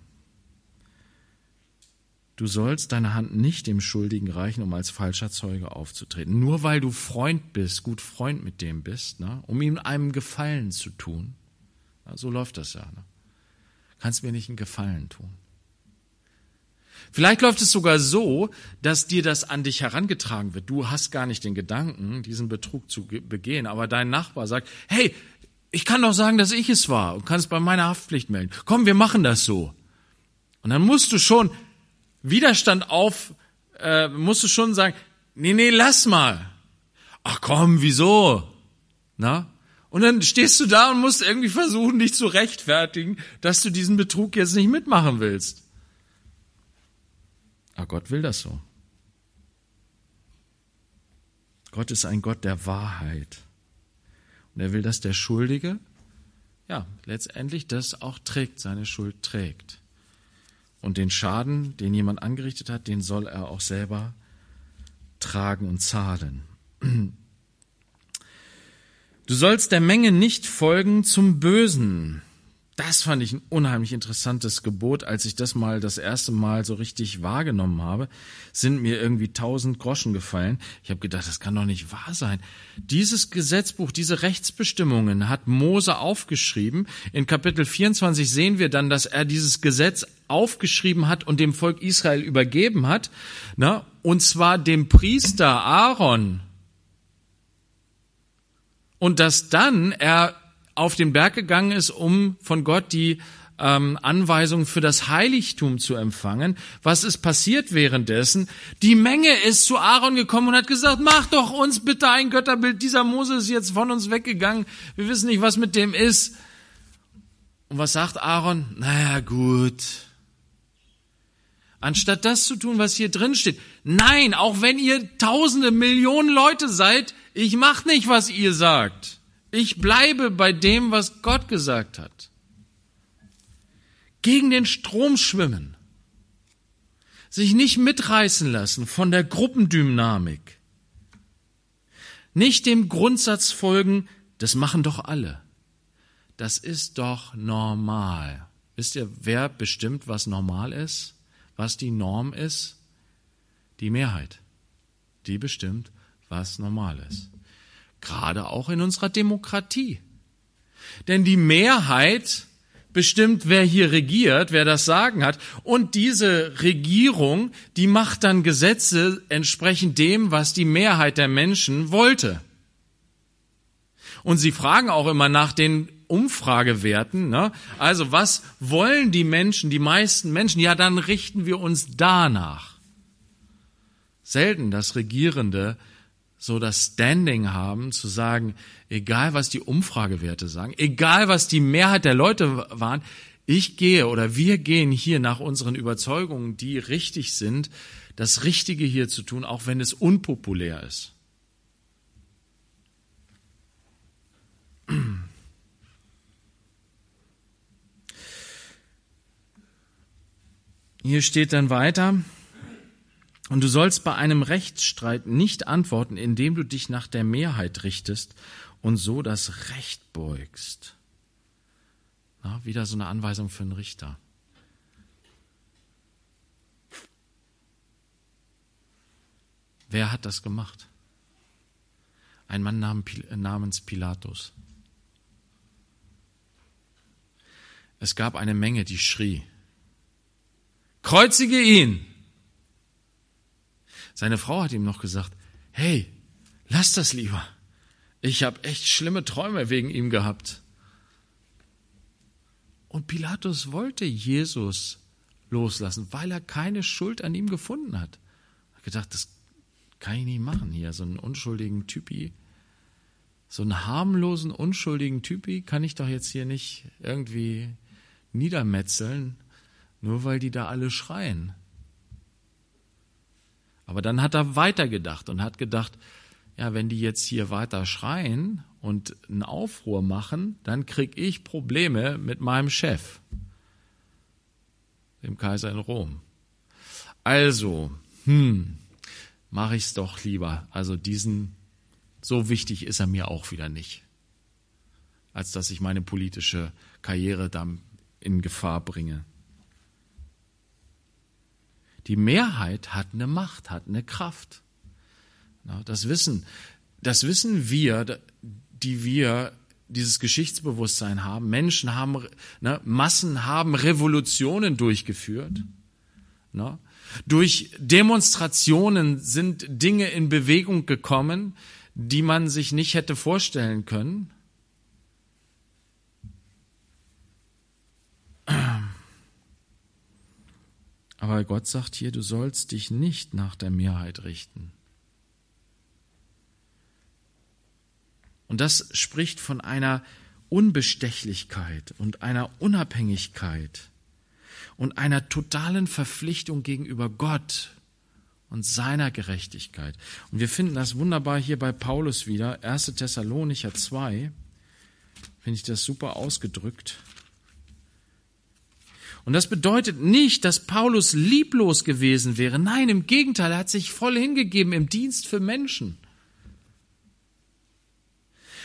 Du sollst deine Hand nicht dem Schuldigen reichen, um als falscher Zeuge aufzutreten. Nur weil du Freund bist, gut Freund mit dem bist, ne? um ihm einem Gefallen zu tun. Ja, so läuft das ja. Ne? Kannst mir nicht einen Gefallen tun. Vielleicht läuft es sogar so, dass dir das an dich herangetragen wird. Du hast gar nicht den Gedanken, diesen Betrug zu begehen, aber dein Nachbar sagt, hey, ich kann doch sagen, dass ich es war und kann es bei meiner Haftpflicht melden. Komm, wir machen das so. Und dann musst du schon Widerstand auf, äh, musst du schon sagen, nee, nee, lass mal. Ach komm, wieso? Na? Und dann stehst du da und musst irgendwie versuchen, dich zu rechtfertigen, dass du diesen Betrug jetzt nicht mitmachen willst. Aber Gott will das so. Gott ist ein Gott der Wahrheit. Und er will, dass der Schuldige, ja, letztendlich das auch trägt, seine Schuld trägt. Und den Schaden, den jemand angerichtet hat, den soll er auch selber tragen und zahlen. Du sollst der Menge nicht folgen zum Bösen, das fand ich ein unheimlich interessantes Gebot. Als ich das mal das erste Mal so richtig wahrgenommen habe, sind mir irgendwie tausend Groschen gefallen. Ich habe gedacht, das kann doch nicht wahr sein. Dieses Gesetzbuch, diese Rechtsbestimmungen hat Mose aufgeschrieben. In Kapitel 24 sehen wir dann, dass er dieses Gesetz aufgeschrieben hat und dem Volk Israel übergeben hat. Na, und zwar dem Priester Aaron. Und dass dann er auf den Berg gegangen ist, um von Gott die ähm, Anweisung für das Heiligtum zu empfangen. Was ist passiert währenddessen? Die Menge ist zu Aaron gekommen und hat gesagt, mach doch uns bitte ein Götterbild. Dieser Mose ist jetzt von uns weggegangen. Wir wissen nicht, was mit dem ist. Und was sagt Aaron? Naja, gut. Anstatt das zu tun, was hier drin steht. Nein, auch wenn ihr tausende, Millionen Leute seid, ich mach nicht, was ihr sagt. Ich bleibe bei dem, was Gott gesagt hat. Gegen den Strom schwimmen. Sich nicht mitreißen lassen von der Gruppendynamik. Nicht dem Grundsatz folgen, das machen doch alle. Das ist doch normal. Wisst ihr, wer bestimmt, was normal ist? Was die Norm ist? Die Mehrheit. Die bestimmt, was normal ist. Gerade auch in unserer Demokratie. Denn die Mehrheit bestimmt, wer hier regiert, wer das Sagen hat. Und diese Regierung, die macht dann Gesetze entsprechend dem, was die Mehrheit der Menschen wollte. Und sie fragen auch immer nach den Umfragewerten. Ne? Also was wollen die Menschen, die meisten Menschen? Ja, dann richten wir uns danach. Selten, dass Regierende so das Standing haben, zu sagen, egal was die Umfragewerte sagen, egal was die Mehrheit der Leute waren, ich gehe oder wir gehen hier nach unseren Überzeugungen, die richtig sind, das Richtige hier zu tun, auch wenn es unpopulär ist. Hier steht dann weiter, und du sollst bei einem Rechtsstreit nicht antworten, indem du dich nach der Mehrheit richtest und so das Recht beugst. Na, wieder so eine Anweisung für einen Richter. Wer hat das gemacht? Ein Mann namens Pilatus. Es gab eine Menge, die schrie, Kreuzige ihn. Seine Frau hat ihm noch gesagt, hey, lass das lieber. Ich habe echt schlimme Träume wegen ihm gehabt. Und Pilatus wollte Jesus loslassen, weil er keine Schuld an ihm gefunden hat. Er hat gedacht, das kann ich nicht machen hier, so einen unschuldigen Typi. So einen harmlosen, unschuldigen Typi kann ich doch jetzt hier nicht irgendwie niedermetzeln, nur weil die da alle schreien. Aber dann hat er weitergedacht und hat gedacht, ja, wenn die jetzt hier weiter schreien und einen Aufruhr machen, dann krieg ich Probleme mit meinem Chef, dem Kaiser in Rom. Also, hm, mache ich's doch lieber. Also diesen, so wichtig ist er mir auch wieder nicht, als dass ich meine politische Karriere dann in Gefahr bringe. Die Mehrheit hat eine Macht, hat eine Kraft. Das wissen, das wissen wir, die wir dieses Geschichtsbewusstsein haben. Menschen haben, ne, Massen haben Revolutionen durchgeführt. Ne? Durch Demonstrationen sind Dinge in Bewegung gekommen, die man sich nicht hätte vorstellen können. Aber Gott sagt hier, du sollst dich nicht nach der Mehrheit richten. Und das spricht von einer Unbestechlichkeit und einer Unabhängigkeit und einer totalen Verpflichtung gegenüber Gott und seiner Gerechtigkeit. Und wir finden das wunderbar hier bei Paulus wieder, 1. Thessalonicher 2, finde ich das super ausgedrückt. Und das bedeutet nicht, dass Paulus lieblos gewesen wäre. Nein, im Gegenteil, er hat sich voll hingegeben im Dienst für Menschen.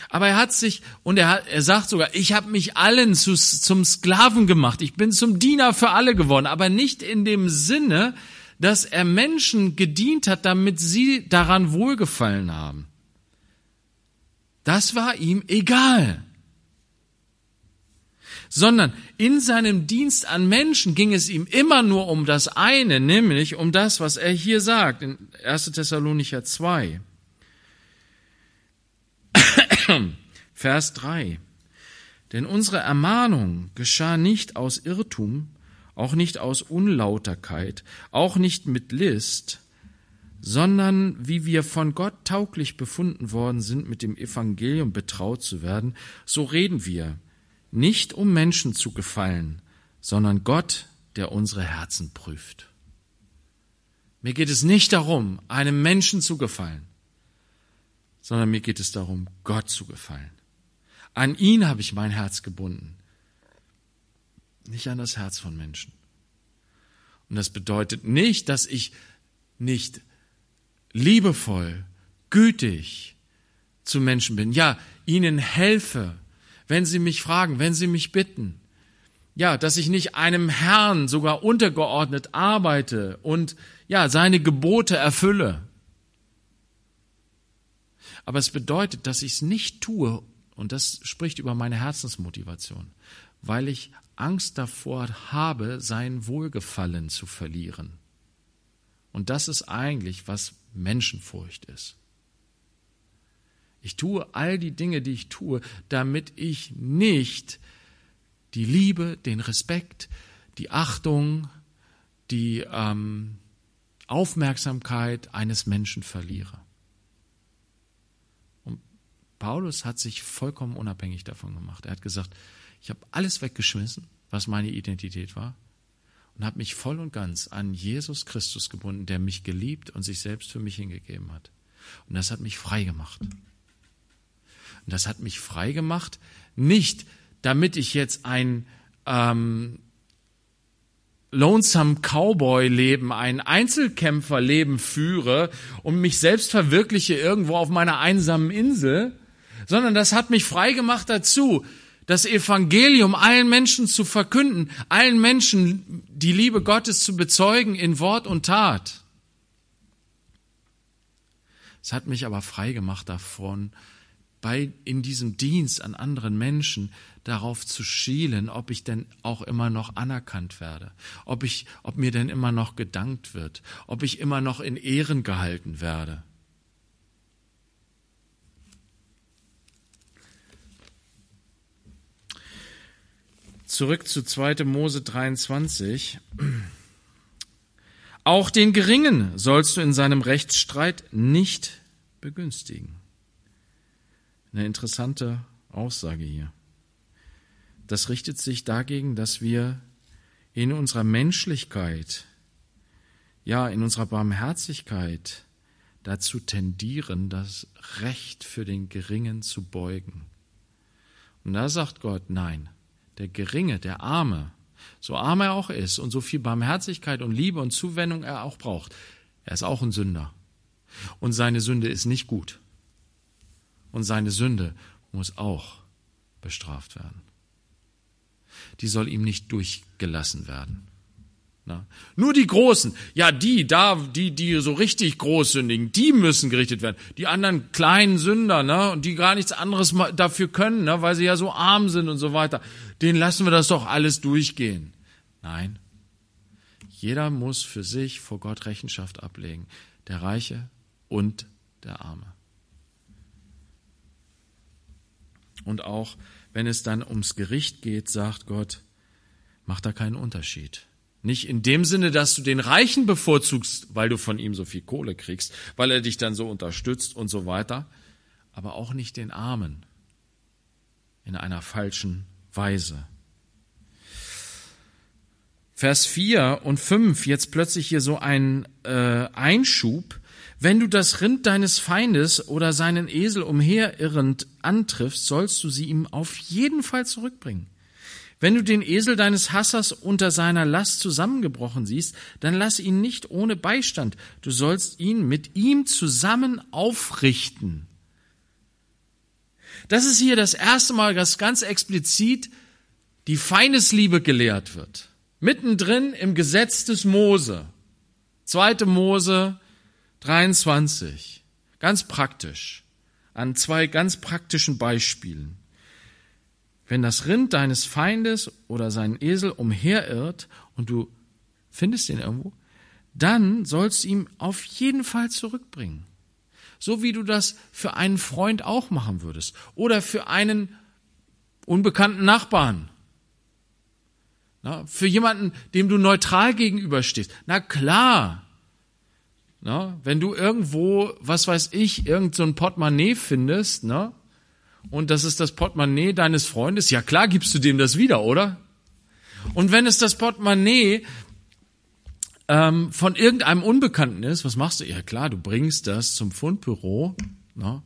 Aber er hat sich, und er, hat, er sagt sogar, ich habe mich allen zu, zum Sklaven gemacht, ich bin zum Diener für alle geworden, aber nicht in dem Sinne, dass er Menschen gedient hat, damit sie daran wohlgefallen haben. Das war ihm egal sondern in seinem Dienst an Menschen ging es ihm immer nur um das eine, nämlich um das, was er hier sagt in 1. Thessalonicher 2. Vers 3. Denn unsere Ermahnung geschah nicht aus Irrtum, auch nicht aus Unlauterkeit, auch nicht mit List, sondern wie wir von Gott tauglich befunden worden sind, mit dem Evangelium betraut zu werden, so reden wir, nicht um Menschen zu gefallen, sondern Gott, der unsere Herzen prüft. Mir geht es nicht darum, einem Menschen zu gefallen, sondern mir geht es darum, Gott zu gefallen. An ihn habe ich mein Herz gebunden, nicht an das Herz von Menschen. Und das bedeutet nicht, dass ich nicht liebevoll, gütig zu Menschen bin. Ja, ihnen helfe, wenn sie mich fragen, wenn sie mich bitten. Ja, dass ich nicht einem Herrn sogar untergeordnet arbeite und ja, seine Gebote erfülle. Aber es bedeutet, dass ich es nicht tue, und das spricht über meine Herzensmotivation, weil ich Angst davor habe, sein Wohlgefallen zu verlieren. Und das ist eigentlich, was Menschenfurcht ist. Ich tue all die Dinge, die ich tue, damit ich nicht die Liebe, den Respekt, die Achtung, die ähm, Aufmerksamkeit eines Menschen verliere. Und Paulus hat sich vollkommen unabhängig davon gemacht. Er hat gesagt, ich habe alles weggeschmissen, was meine Identität war, und habe mich voll und ganz an Jesus Christus gebunden, der mich geliebt und sich selbst für mich hingegeben hat. Und das hat mich frei gemacht. Und das hat mich frei gemacht, nicht damit ich jetzt ein ähm, Lonesome Cowboy-Leben, ein Einzelkämpfer-Leben führe und mich selbst verwirkliche irgendwo auf meiner einsamen Insel, sondern das hat mich frei gemacht dazu, das Evangelium allen Menschen zu verkünden, allen Menschen die Liebe Gottes zu bezeugen in Wort und Tat. Es hat mich aber frei gemacht davon, bei, in diesem Dienst an anderen Menschen darauf zu schielen, ob ich denn auch immer noch anerkannt werde, ob ich, ob mir denn immer noch gedankt wird, ob ich immer noch in Ehren gehalten werde. Zurück zu 2. Mose 23. Auch den Geringen sollst du in seinem Rechtsstreit nicht begünstigen. Eine interessante Aussage hier. Das richtet sich dagegen, dass wir in unserer Menschlichkeit, ja, in unserer Barmherzigkeit dazu tendieren, das Recht für den Geringen zu beugen. Und da sagt Gott, nein, der Geringe, der Arme, so arm er auch ist und so viel Barmherzigkeit und Liebe und Zuwendung er auch braucht, er ist auch ein Sünder. Und seine Sünde ist nicht gut. Und seine Sünde muss auch bestraft werden. Die soll ihm nicht durchgelassen werden. Na? Nur die Großen, ja, die, da, die, die so richtig großsündigen, die müssen gerichtet werden. Die anderen kleinen Sünder, ne, und die gar nichts anderes dafür können, ne, weil sie ja so arm sind und so weiter, denen lassen wir das doch alles durchgehen. Nein. Jeder muss für sich vor Gott Rechenschaft ablegen. Der Reiche und der Arme. Und auch wenn es dann ums Gericht geht, sagt Gott, macht da keinen Unterschied. Nicht in dem Sinne, dass du den Reichen bevorzugst, weil du von ihm so viel Kohle kriegst, weil er dich dann so unterstützt und so weiter, aber auch nicht den Armen in einer falschen Weise. Vers 4 und 5, jetzt plötzlich hier so ein äh, Einschub. Wenn du das Rind deines Feindes oder seinen Esel umherirrend antriffst, sollst du sie ihm auf jeden Fall zurückbringen. Wenn du den Esel deines Hassers unter seiner Last zusammengebrochen siehst, dann lass ihn nicht ohne Beistand. Du sollst ihn mit ihm zusammen aufrichten. Das ist hier das erste Mal, dass ganz explizit die Feindesliebe gelehrt wird. Mittendrin im Gesetz des Mose. Zweite Mose 23. Ganz praktisch. An zwei ganz praktischen Beispielen. Wenn das Rind deines Feindes oder seinen Esel umherirrt und du findest ihn irgendwo, dann sollst du ihn auf jeden Fall zurückbringen. So wie du das für einen Freund auch machen würdest oder für einen unbekannten Nachbarn. Na, für jemanden, dem du neutral gegenüberstehst. Na klar. Na, wenn du irgendwo, was weiß ich, irgend so ein Portemonnaie findest, na, und das ist das Portemonnaie deines Freundes, ja klar gibst du dem das wieder, oder? Und wenn es das Portemonnaie ähm, von irgendeinem Unbekannten ist, was machst du? Ja klar, du bringst das zum Fundbüro. Ne?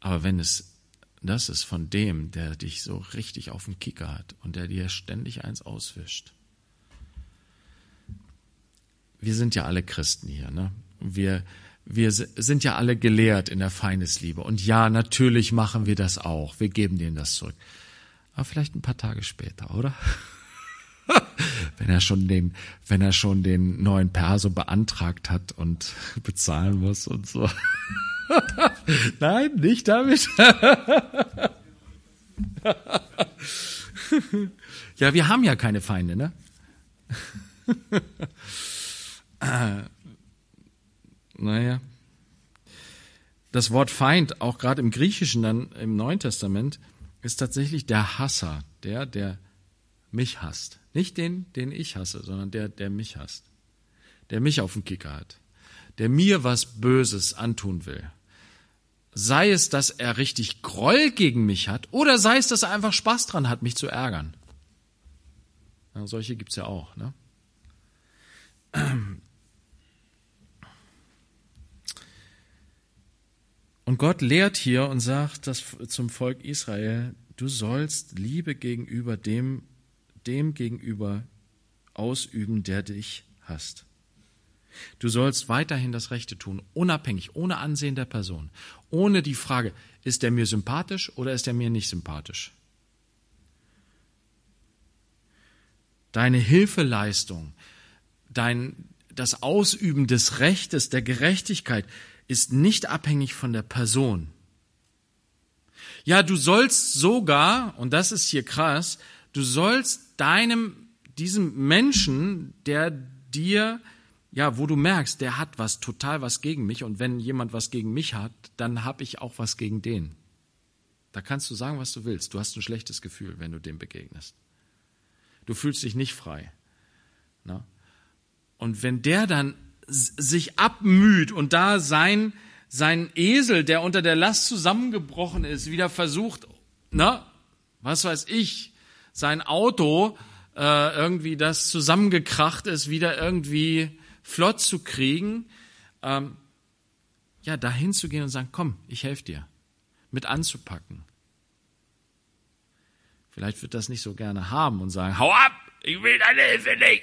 Aber wenn es das ist von dem, der dich so richtig auf den Kicker hat und der dir ständig eins auswischt. Wir sind ja alle Christen hier, ne? Wir, wir sind ja alle gelehrt in der Feindesliebe. Und ja, natürlich machen wir das auch. Wir geben denen das zurück. Aber vielleicht ein paar Tage später, oder? wenn er schon den, wenn er schon den neuen Perso beantragt hat und bezahlen muss und so. Nein, nicht damit. ja, wir haben ja keine Feinde, ne? Naja. Das Wort Feind, auch gerade im Griechischen dann im Neuen Testament, ist tatsächlich der Hasser, der, der mich hasst. Nicht den, den ich hasse, sondern der, der mich hasst. Der mich auf den Kicker hat. Der mir was Böses antun will. Sei es, dass er richtig Groll gegen mich hat, oder sei es, dass er einfach Spaß dran hat, mich zu ärgern. Ja, solche gibt's ja auch. Ne? Und Gott lehrt hier und sagt das zum Volk Israel, du sollst Liebe gegenüber dem, dem gegenüber ausüben, der dich hasst. Du sollst weiterhin das Rechte tun, unabhängig, ohne Ansehen der Person, ohne die Frage, ist er mir sympathisch oder ist er mir nicht sympathisch? Deine Hilfeleistung, dein, das Ausüben des Rechtes, der Gerechtigkeit ist nicht abhängig von der Person. Ja, du sollst sogar, und das ist hier krass, du sollst deinem, diesem Menschen, der dir, ja, wo du merkst, der hat was, total was gegen mich, und wenn jemand was gegen mich hat, dann habe ich auch was gegen den. Da kannst du sagen, was du willst. Du hast ein schlechtes Gefühl, wenn du dem begegnest. Du fühlst dich nicht frei. Na? Und wenn der dann sich abmüht und da sein, sein Esel, der unter der Last zusammengebrochen ist, wieder versucht, na, was weiß ich, sein Auto äh, irgendwie das zusammengekracht ist, wieder irgendwie flott zu kriegen, ähm, ja, dahin zu gehen und sagen, komm, ich helfe dir, mit anzupacken. Vielleicht wird das nicht so gerne haben und sagen, hau ab, ich will deine Hilfe nicht.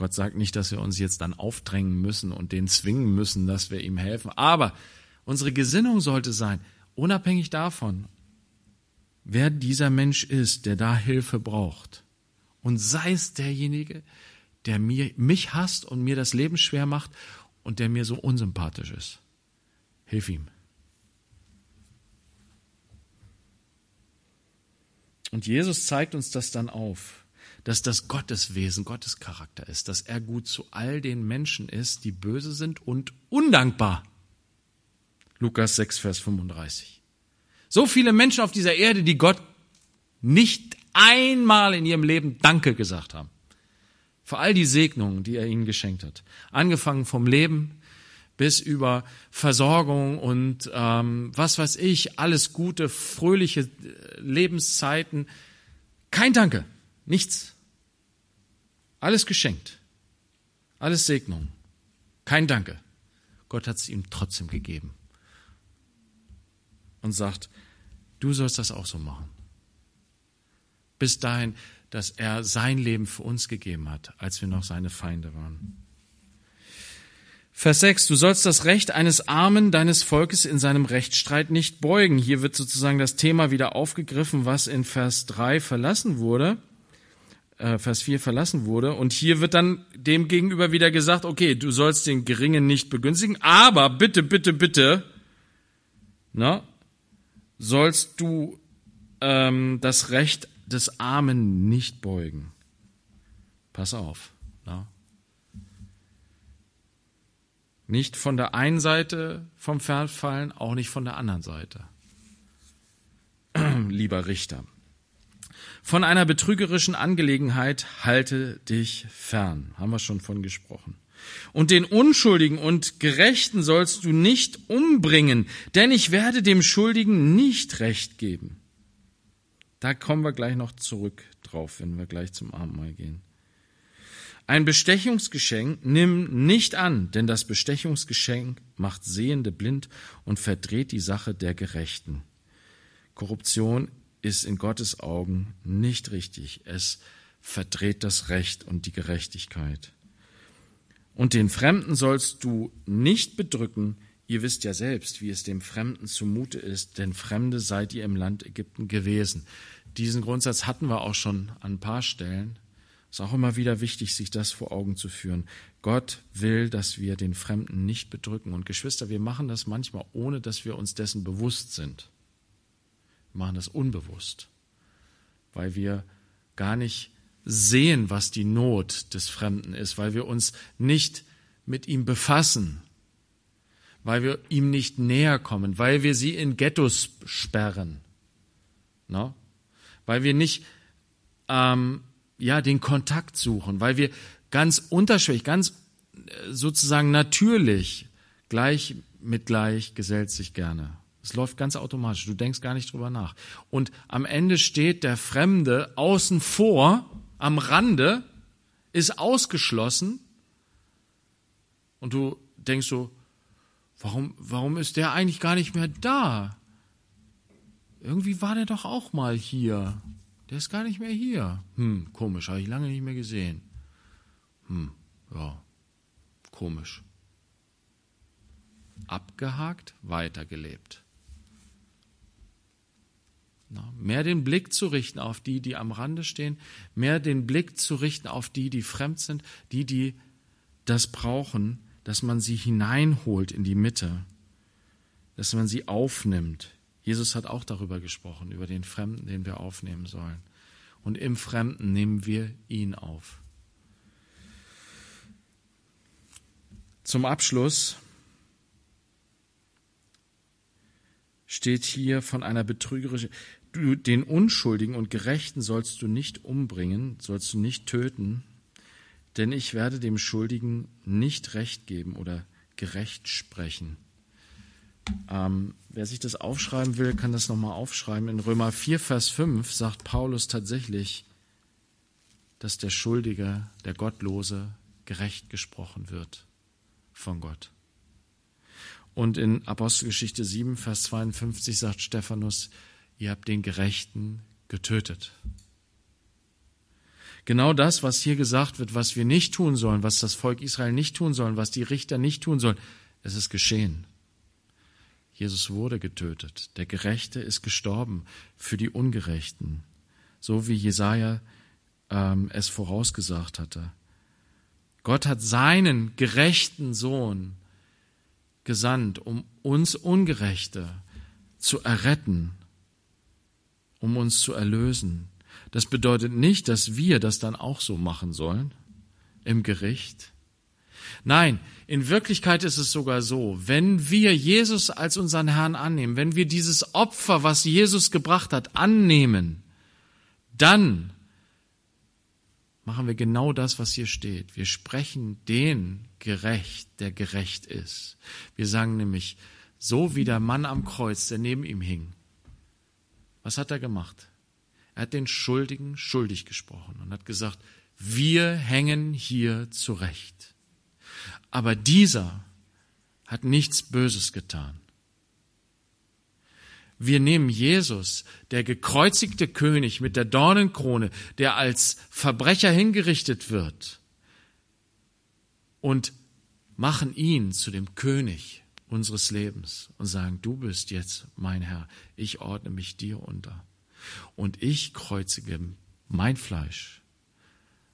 Gott sagt nicht, dass wir uns jetzt dann aufdrängen müssen und den zwingen müssen, dass wir ihm helfen. Aber unsere Gesinnung sollte sein, unabhängig davon, wer dieser Mensch ist, der da Hilfe braucht. Und sei es derjenige, der mir, mich hasst und mir das Leben schwer macht und der mir so unsympathisch ist. Hilf ihm. Und Jesus zeigt uns das dann auf dass das Gotteswesen, Gottes Charakter ist, dass er gut zu all den Menschen ist, die böse sind und undankbar. Lukas 6, Vers 35. So viele Menschen auf dieser Erde, die Gott nicht einmal in ihrem Leben Danke gesagt haben. Für all die Segnungen, die er ihnen geschenkt hat. Angefangen vom Leben bis über Versorgung und ähm, was weiß ich, alles gute, fröhliche Lebenszeiten. Kein Danke. Nichts. Alles geschenkt. Alles Segnung. Kein Danke. Gott hat es ihm trotzdem gegeben. Und sagt, du sollst das auch so machen. Bis dahin, dass er sein Leben für uns gegeben hat, als wir noch seine Feinde waren. Vers 6, du sollst das Recht eines Armen deines Volkes in seinem Rechtsstreit nicht beugen. Hier wird sozusagen das Thema wieder aufgegriffen, was in Vers 3 verlassen wurde äh, Vers 4 verlassen wurde. Und hier wird dann dem gegenüber wieder gesagt, okay, du sollst den Geringen nicht begünstigen, aber bitte, bitte, bitte, na, sollst du ähm, das Recht des Armen nicht beugen. Pass auf. Na? Nicht von der einen Seite vom Pferd fallen, auch nicht von der anderen Seite. Lieber Richter. Von einer betrügerischen Angelegenheit halte dich fern. Haben wir schon von gesprochen. Und den Unschuldigen und Gerechten sollst du nicht umbringen, denn ich werde dem Schuldigen nicht Recht geben. Da kommen wir gleich noch zurück drauf, wenn wir gleich zum Abendmahl gehen. Ein Bestechungsgeschenk nimm nicht an, denn das Bestechungsgeschenk macht Sehende blind und verdreht die Sache der Gerechten. Korruption ist in Gottes Augen nicht richtig. Es verdreht das Recht und die Gerechtigkeit. Und den Fremden sollst du nicht bedrücken. Ihr wisst ja selbst, wie es dem Fremden zumute ist, denn Fremde seid ihr im Land Ägypten gewesen. Diesen Grundsatz hatten wir auch schon an ein paar Stellen. Es ist auch immer wieder wichtig, sich das vor Augen zu führen. Gott will, dass wir den Fremden nicht bedrücken. Und Geschwister, wir machen das manchmal, ohne dass wir uns dessen bewusst sind. Machen das unbewusst, weil wir gar nicht sehen, was die Not des Fremden ist, weil wir uns nicht mit ihm befassen, weil wir ihm nicht näher kommen, weil wir sie in Ghettos sperren, no? weil wir nicht ähm, ja den Kontakt suchen, weil wir ganz unterschwellig, ganz äh, sozusagen natürlich gleich mit gleich gesellt sich gerne. Es läuft ganz automatisch. Du denkst gar nicht drüber nach. Und am Ende steht der Fremde außen vor, am Rande, ist ausgeschlossen. Und du denkst so, warum, warum ist der eigentlich gar nicht mehr da? Irgendwie war der doch auch mal hier. Der ist gar nicht mehr hier. Hm, komisch, habe ich lange nicht mehr gesehen. Hm, ja, komisch. Abgehakt, weitergelebt. Mehr den Blick zu richten auf die, die am Rande stehen, mehr den Blick zu richten auf die, die fremd sind, die, die das brauchen, dass man sie hineinholt in die Mitte, dass man sie aufnimmt. Jesus hat auch darüber gesprochen, über den Fremden, den wir aufnehmen sollen. Und im Fremden nehmen wir ihn auf. Zum Abschluss steht hier von einer betrügerischen, du, den Unschuldigen und Gerechten sollst du nicht umbringen, sollst du nicht töten, denn ich werde dem Schuldigen nicht Recht geben oder gerecht sprechen. Ähm, wer sich das aufschreiben will, kann das nochmal aufschreiben. In Römer 4, Vers 5 sagt Paulus tatsächlich, dass der Schuldige, der Gottlose, gerecht gesprochen wird von Gott. Und in Apostelgeschichte 7, Vers 52 sagt Stephanus, ihr habt den Gerechten getötet. Genau das, was hier gesagt wird, was wir nicht tun sollen, was das Volk Israel nicht tun sollen, was die Richter nicht tun sollen, es ist geschehen. Jesus wurde getötet. Der Gerechte ist gestorben für die Ungerechten, so wie Jesaja ähm, es vorausgesagt hatte. Gott hat seinen gerechten Sohn gesandt, um uns Ungerechte zu erretten, um uns zu erlösen. Das bedeutet nicht, dass wir das dann auch so machen sollen im Gericht. Nein, in Wirklichkeit ist es sogar so, wenn wir Jesus als unseren Herrn annehmen, wenn wir dieses Opfer, was Jesus gebracht hat, annehmen, dann machen wir genau das, was hier steht. Wir sprechen den gerecht, der gerecht ist. Wir sagen nämlich, so wie der Mann am Kreuz, der neben ihm hing. Was hat er gemacht? Er hat den Schuldigen schuldig gesprochen und hat gesagt, wir hängen hier zurecht. Aber dieser hat nichts Böses getan. Wir nehmen Jesus, der gekreuzigte König mit der Dornenkrone, der als Verbrecher hingerichtet wird, und machen ihn zu dem König unseres Lebens und sagen, du bist jetzt mein Herr, ich ordne mich dir unter. Und ich kreuzige mein Fleisch,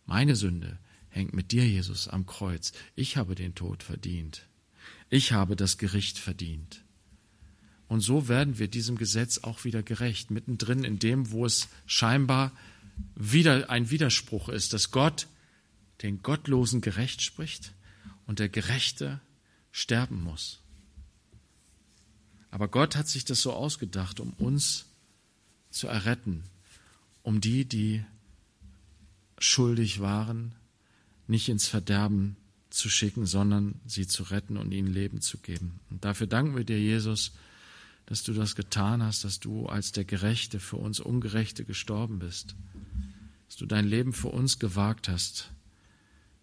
meine Sünde hängt mit dir, Jesus, am Kreuz. Ich habe den Tod verdient. Ich habe das Gericht verdient. Und so werden wir diesem Gesetz auch wieder gerecht, mittendrin in dem, wo es scheinbar wieder ein Widerspruch ist, dass Gott den Gottlosen gerecht spricht und der Gerechte sterben muss. Aber Gott hat sich das so ausgedacht, um uns zu erretten, um die, die schuldig waren, nicht ins Verderben zu schicken, sondern sie zu retten und ihnen Leben zu geben. Und dafür danken wir dir, Jesus, dass du das getan hast, dass du als der Gerechte für uns Ungerechte gestorben bist, dass du dein Leben für uns gewagt hast,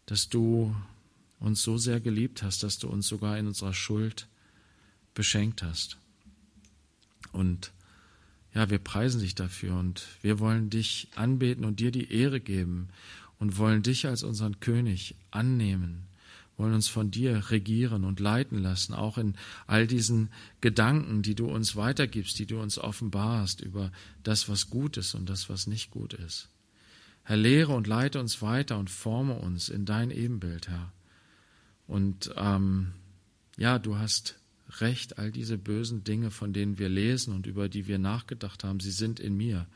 dass du uns so sehr geliebt hast, dass du uns sogar in unserer Schuld beschenkt hast. Und ja, wir preisen dich dafür und wir wollen dich anbeten und dir die Ehre geben und wollen dich als unseren König annehmen wollen uns von dir regieren und leiten lassen, auch in all diesen Gedanken, die du uns weitergibst, die du uns offenbarst über das, was gut ist und das, was nicht gut ist. Herr, lehre und leite uns weiter und forme uns in dein Ebenbild, Herr. Und ähm, ja, du hast recht, all diese bösen Dinge, von denen wir lesen und über die wir nachgedacht haben, sie sind in mir.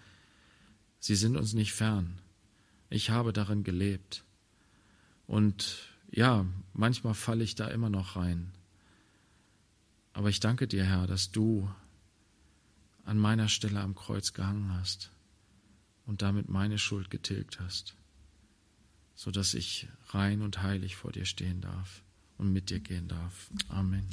Sie sind uns nicht fern. Ich habe darin gelebt. Und ja, manchmal falle ich da immer noch rein. Aber ich danke dir, Herr, dass du an meiner Stelle am Kreuz gehangen hast und damit meine Schuld getilgt hast, so dass ich rein und heilig vor dir stehen darf und mit dir gehen darf. Amen.